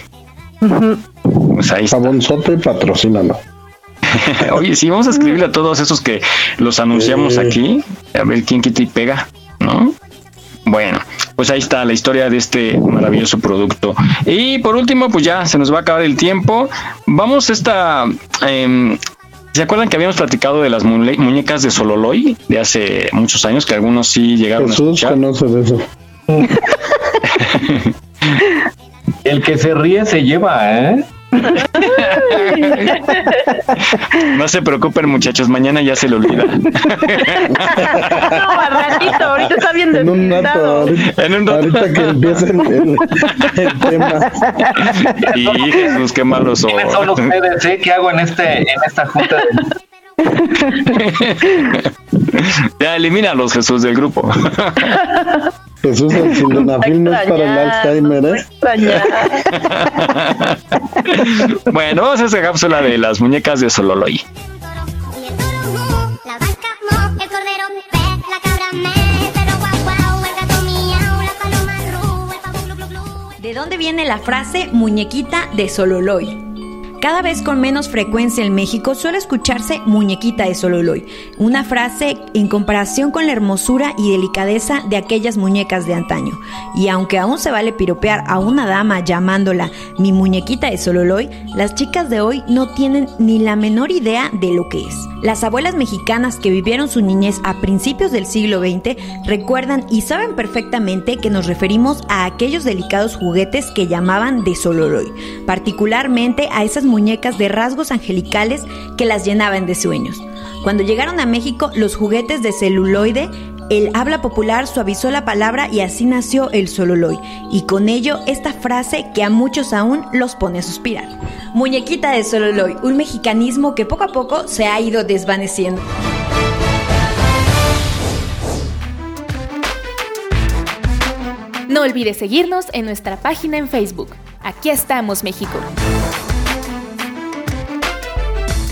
Pues ahí está. Jabón sote, patrocínalo. Oye, sí, vamos a escribirle a todos esos que los anunciamos Sí. aquí, a ver quién quita y pega, ¿no? Bueno, pues ahí está la historia de este maravilloso producto. Y por último, pues ya se nos va a acabar el tiempo. Vamos a esta... em, ¿Se acuerdan que habíamos platicado de las muñecas de Sololoy de hace muchos años? Que algunos sí llegaron Jesús a escuchar. conoce de eso. El que se ríe se lleva, ¿eh? No se preocupen, muchachos, mañana ya se le olvida. No, al ratito, ahorita está bien En un rato, ahorita, En un rato. ahorita que empiece el, el- el tema. Y Jesús, qué malos son. ¿Quiénes son ustedes, eh? ¿Qué hago en, este, en esta junta? ya elimina a los Jesús del grupo. Jesús el sildenafil no es para el Alzheimer, ¿eh? bueno, vamos a esa cápsula de las muñecas de Sololoy. ¿De dónde viene la frase muñequita de Sololoy? Cada vez con menos frecuencia en México suele escucharse muñequita de Sololoy, una frase en comparación con la hermosura y delicadeza de aquellas muñecas de antaño. Y aunque aún se vale piropear a una dama llamándola mi muñequita de Sololoy, las chicas de hoy no tienen ni la menor idea de lo que es. Las abuelas mexicanas que vivieron su niñez a principios del siglo XX recuerdan y saben perfectamente que nos referimos a aquellos delicados juguetes que llamaban de Sololoy, particularmente a esas muñecas de rasgos angelicales que las llenaban de sueños. Cuando llegaron a México, los juguetes de celuloide, el habla popular suavizó la palabra y así nació el sololoy, y con ello esta frase que a muchos aún los pone a suspirar. Muñequita de sololoy, un mexicanismo que poco a poco se ha ido desvaneciendo. No olvides seguirnos en nuestra página en Facebook. Aquí estamos, México.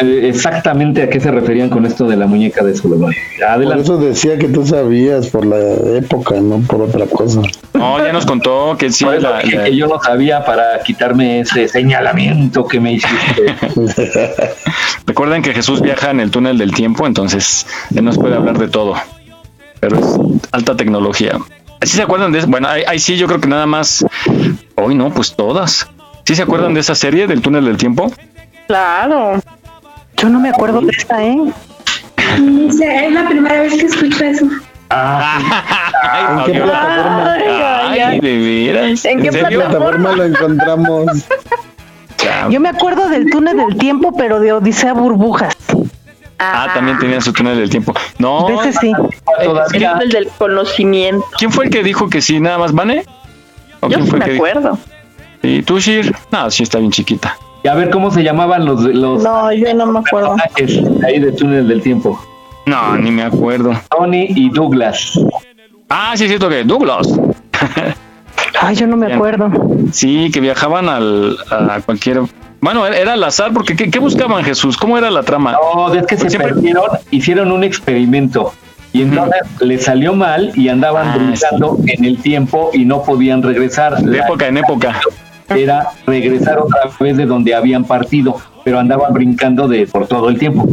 exactamente a qué se referían con esto de la muñeca de Solomon. Por eso decía que tú sabías por la época, no por otra cosa. No, ya nos contó que sí. que yo no sabía para quitarme ese señalamiento que me hiciste. Recuerden que Jesús viaja en el túnel del tiempo, entonces él nos puede hablar de todo. Pero es alta tecnología. ¿Sí se acuerdan de eso? Bueno, ahí, sí, yo creo que nada más. Hoy no, pues todas. ¿Sí se acuerdan de esa serie del túnel del tiempo? Claro. Yo no me acuerdo de esta, ¿eh? Es la primera vez que escucho eso. ¿En qué plataforma? Ay, de veras. ¿En qué plataforma lo encontramos? Yo me acuerdo del túnel del tiempo, pero de Odisea Burbujas. Ah, también tenía su túnel del tiempo. No, ese sí. El del conocimiento. ¿Quién fue el que dijo que sí, nada más Vane? Yo sí me acuerdo. ¿Y tú, Shir? No, sí está bien chiquita. Y a ver cómo se llamaban los los No, yo no me acuerdo. Ahí de túnel del tiempo. No, ni me acuerdo. Tony y Douglas. Ah, sí, es cierto que Douglas. Ay, yo no me acuerdo. Sí, que viajaban al, a cualquier. Bueno, era al azar, porque ¿qué, buscaban Jesús? ¿Cómo era la trama? No, es que se perdieron, hicieron un experimento. Y entonces les salió mal y andaban ah, brincando en el tiempo y no podían regresar. De época en época era regresar otra vez de donde habían partido, pero andaban brincando de por todo el tiempo.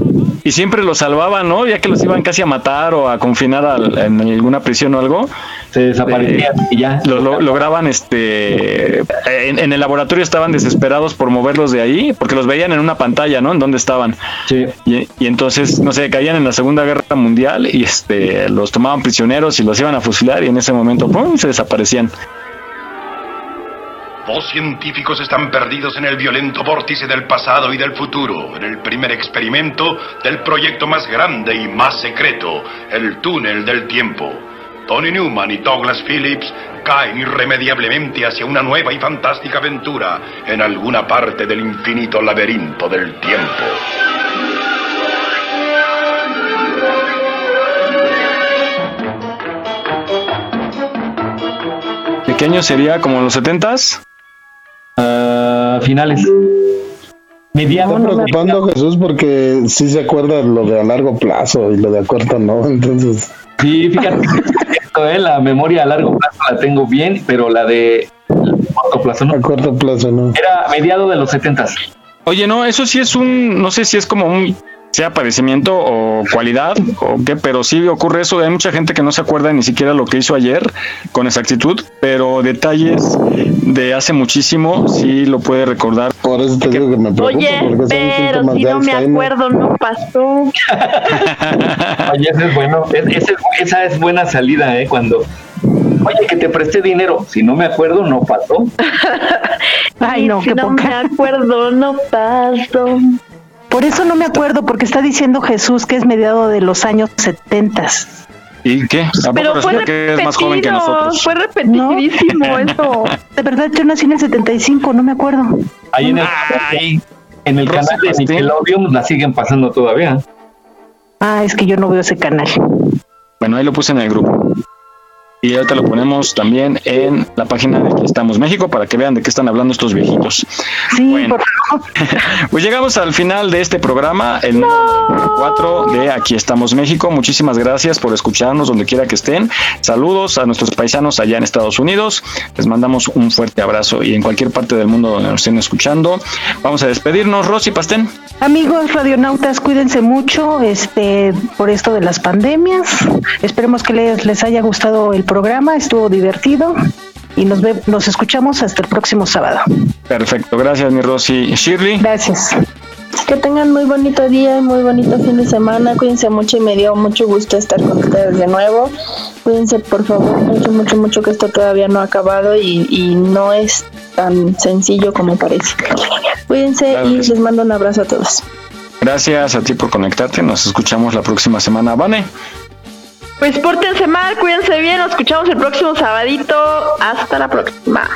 Y siempre los salvaban, ¿no? Ya que los iban casi a matar o a confinar en alguna prisión o algo. Se desaparecían y ya. Lo, lograban, este. En, el laboratorio estaban desesperados por moverlos de ahí, porque los veían en una pantalla, ¿no? En donde estaban. Sí. Y, y entonces, no sé, caían en la Segunda Guerra Mundial y este los tomaban prisioneros y los iban a fusilar y en ese momento, ¡pum! se desaparecían. Dos científicos están perdidos en el violento vórtice del pasado y del futuro, en el primer experimento del proyecto más grande y más secreto, el túnel del tiempo. Tony Newman y Douglas Phillips caen irremediablemente hacia una nueva y fantástica aventura en alguna parte del infinito laberinto del tiempo. ¿Qué sería? ¿Como los setentas? Uh, finales. Mediados. Está preocupando Jesús porque sí se acuerda lo de a largo plazo y lo de a corto no, entonces. Sí, fíjate, eh, la memoria a largo plazo la tengo bien, pero la de corto plazo no. A corto plazo no. Era mediado de los setentas. Oye, no, eso sí es un, no sé si es como un sea padecimiento o cualidad o qué, pero sí ocurre eso. Hay mucha gente que no se acuerda ni siquiera lo que hizo ayer con exactitud, pero detalles de hace muchísimo sí lo puede recordar. Por eso te digo que me preocupa. Oye, pero si no me acuerdo, no pasó. Oye, ese es bueno. esa es buena salida, ¿eh? Cuando Oye, que te presté dinero. Si no me acuerdo, no pasó. Ay, no, si qué no poca. me acuerdo, no paso. Por eso no me acuerdo, porque está diciendo Jesús que es mediado de los años 70. ¿Y qué? ¿A poco Pero fue que es más joven que repetido, nosotros? fue repetidísimo eso. De verdad, yo nací en el 75, no me acuerdo. Ahí en el, en el canal de Nickelodeon la siguen pasando todavía. Ah, es que yo no veo ese canal. Bueno, ahí lo puse en el grupo. Y ahorita lo ponemos también en la página de Aquí Estamos México para que vean de qué están hablando estos viejitos. Sí, Bueno. Pues llegamos al final de este programa, el número 4 de Aquí Estamos México. Muchísimas gracias por escucharnos donde quiera que estén. Saludos a nuestros paisanos allá en Estados Unidos. Les mandamos un fuerte abrazo y en cualquier parte del mundo donde nos estén escuchando. Vamos a despedirnos, Rosy Pastén. Amigos radionautas, cuídense mucho este por esto de las pandemias. Esperemos que les, les haya gustado el programa, estuvo divertido y nos ve, nos escuchamos hasta el próximo sábado. Perfecto, gracias mi Rosy. Shirley. Gracias. Que tengan muy bonito día y muy bonito fin de semana. Cuídense mucho y me dio mucho gusto estar con ustedes de nuevo. Cuídense por favor mucho, mucho, mucho que esto todavía no ha acabado y, y no es tan sencillo como parece. Cuídense Claro y sí. les mando un abrazo a todos. Gracias a ti por conectarte. Nos escuchamos la próxima semana. Vane. Pues pórtense mal, cuídense bien, nos escuchamos el próximo sabadito. Hasta la próxima.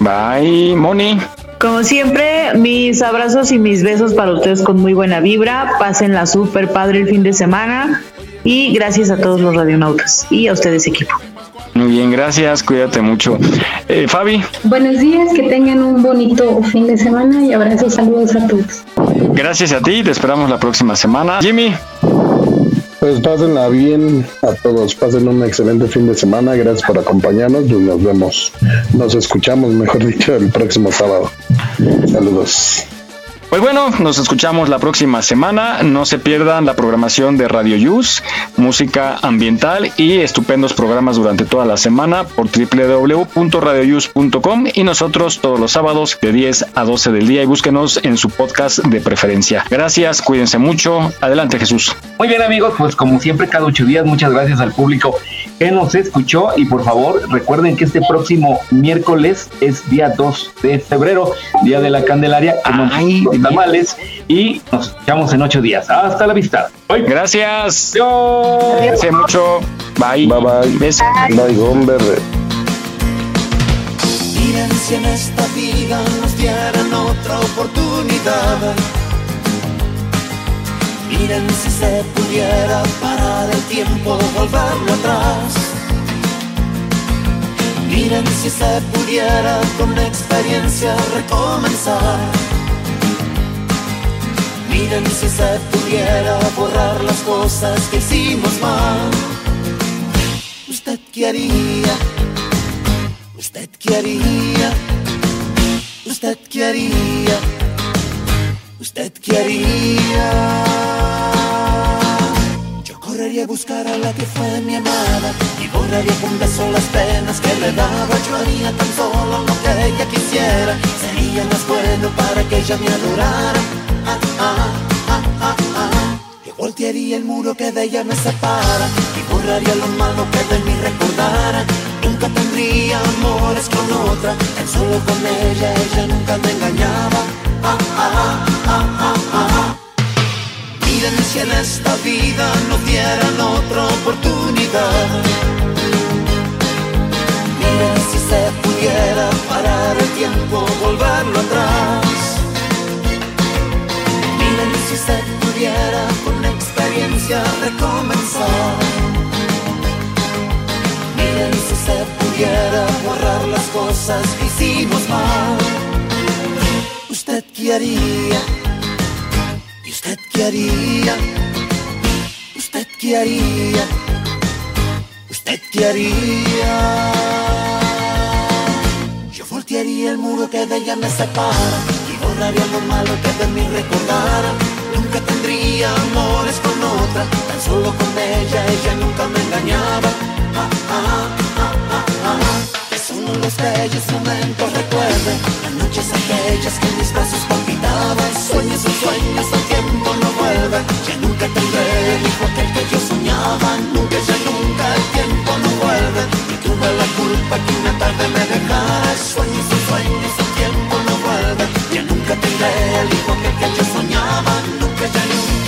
Bye, Moni. Como siempre, mis abrazos y mis besos para ustedes con muy buena vibra. Pásenla súper padre el fin de semana. Y gracias a todos los radionautas y a ustedes, equipo. Muy bien, gracias. Cuídate mucho. Eh, Fabi, Buenos días, que tengan un bonito fin de semana y abrazos, saludos a todos. gracias a ti. Te esperamos la próxima semana. Jimmy. Pues pásenla bien a todos, pasen un excelente fin de semana, gracias por acompañarnos, pues nos vemos, nos escuchamos, mejor dicho, el próximo sábado. Saludos. Pues bueno, nos escuchamos la próxima semana. No se pierdan la programación de Radio Yus, música ambiental y estupendos programas durante toda la semana por www.radioyus.com y nosotros todos los sábados de 10 a 12 del día y búsquenos en su podcast de preferencia. Gracias, cuídense mucho. Adelante Jesús. Muy bien amigos, pues como siempre cada ocho días, muchas gracias al público que nos escuchó y por favor recuerden que este próximo miércoles es día 2 de febrero, día de la Candelaria, con los tamales y nos escuchamos en ocho días. Hasta la vista. Bye. Gracias. Cuídense mucho. Bye. Bye bye. Besos. Bye, hombre. Miren si en esta vida nos dieran otra oportunidad. Miren si se pudiera parar el tiempo, volverlo atrás. Miren si se pudiera con experiencia recomenzar. Miren si se pudiera borrar las cosas que hicimos mal. ¿Usted qué haría? ¿Usted qué haría? ¿Usted qué haría? ¿Usted? Yo correría a buscar a la que fue mi amada y borraría con beso las penas que le daba. Yo haría tan solo lo que ella quisiera. Sería más bueno para que ella me adorara. Ah, ah, ah, ah, ah. Yo voltearía el muro que de ella me separa y borraría lo malo que de mí recordara. Nunca tendría amores con otra, tan solo con ella, ella nunca me engañaba. Miren si en esta vida nos dieran otra oportunidad. Miren si se pudiera parar el tiempo, volverlo atrás. Miren si se pudiera con experiencia recomenzar. Miren si se pudiera borrar las cosas que hicimos mal. ¿Usted qué haría? ¿Y usted qué haría? ¿Usted qué haría? ¿Usted qué haría? Yo voltearía el muro que de ella me separa y borraría lo malo que de mí recordara. Nunca tendría amores con otra, tan solo con ella, ella nunca me engañaba. Ah, ah, ah, ah, ah. Que solo los bellos momentos recuerde, las noches aquellas que mis brazos olvidaba y sueños sueños el tiempo no vuelve. Ya nunca tendré el hijo aquel que yo soñaba. Nunca ya nunca el tiempo no vuelve. Y tuve la culpa que una tarde me dejara. Sueños y sueños el tiempo no vuelve. Ya nunca tendré el hijo aquel que yo soñaba. Nunca ya nunca.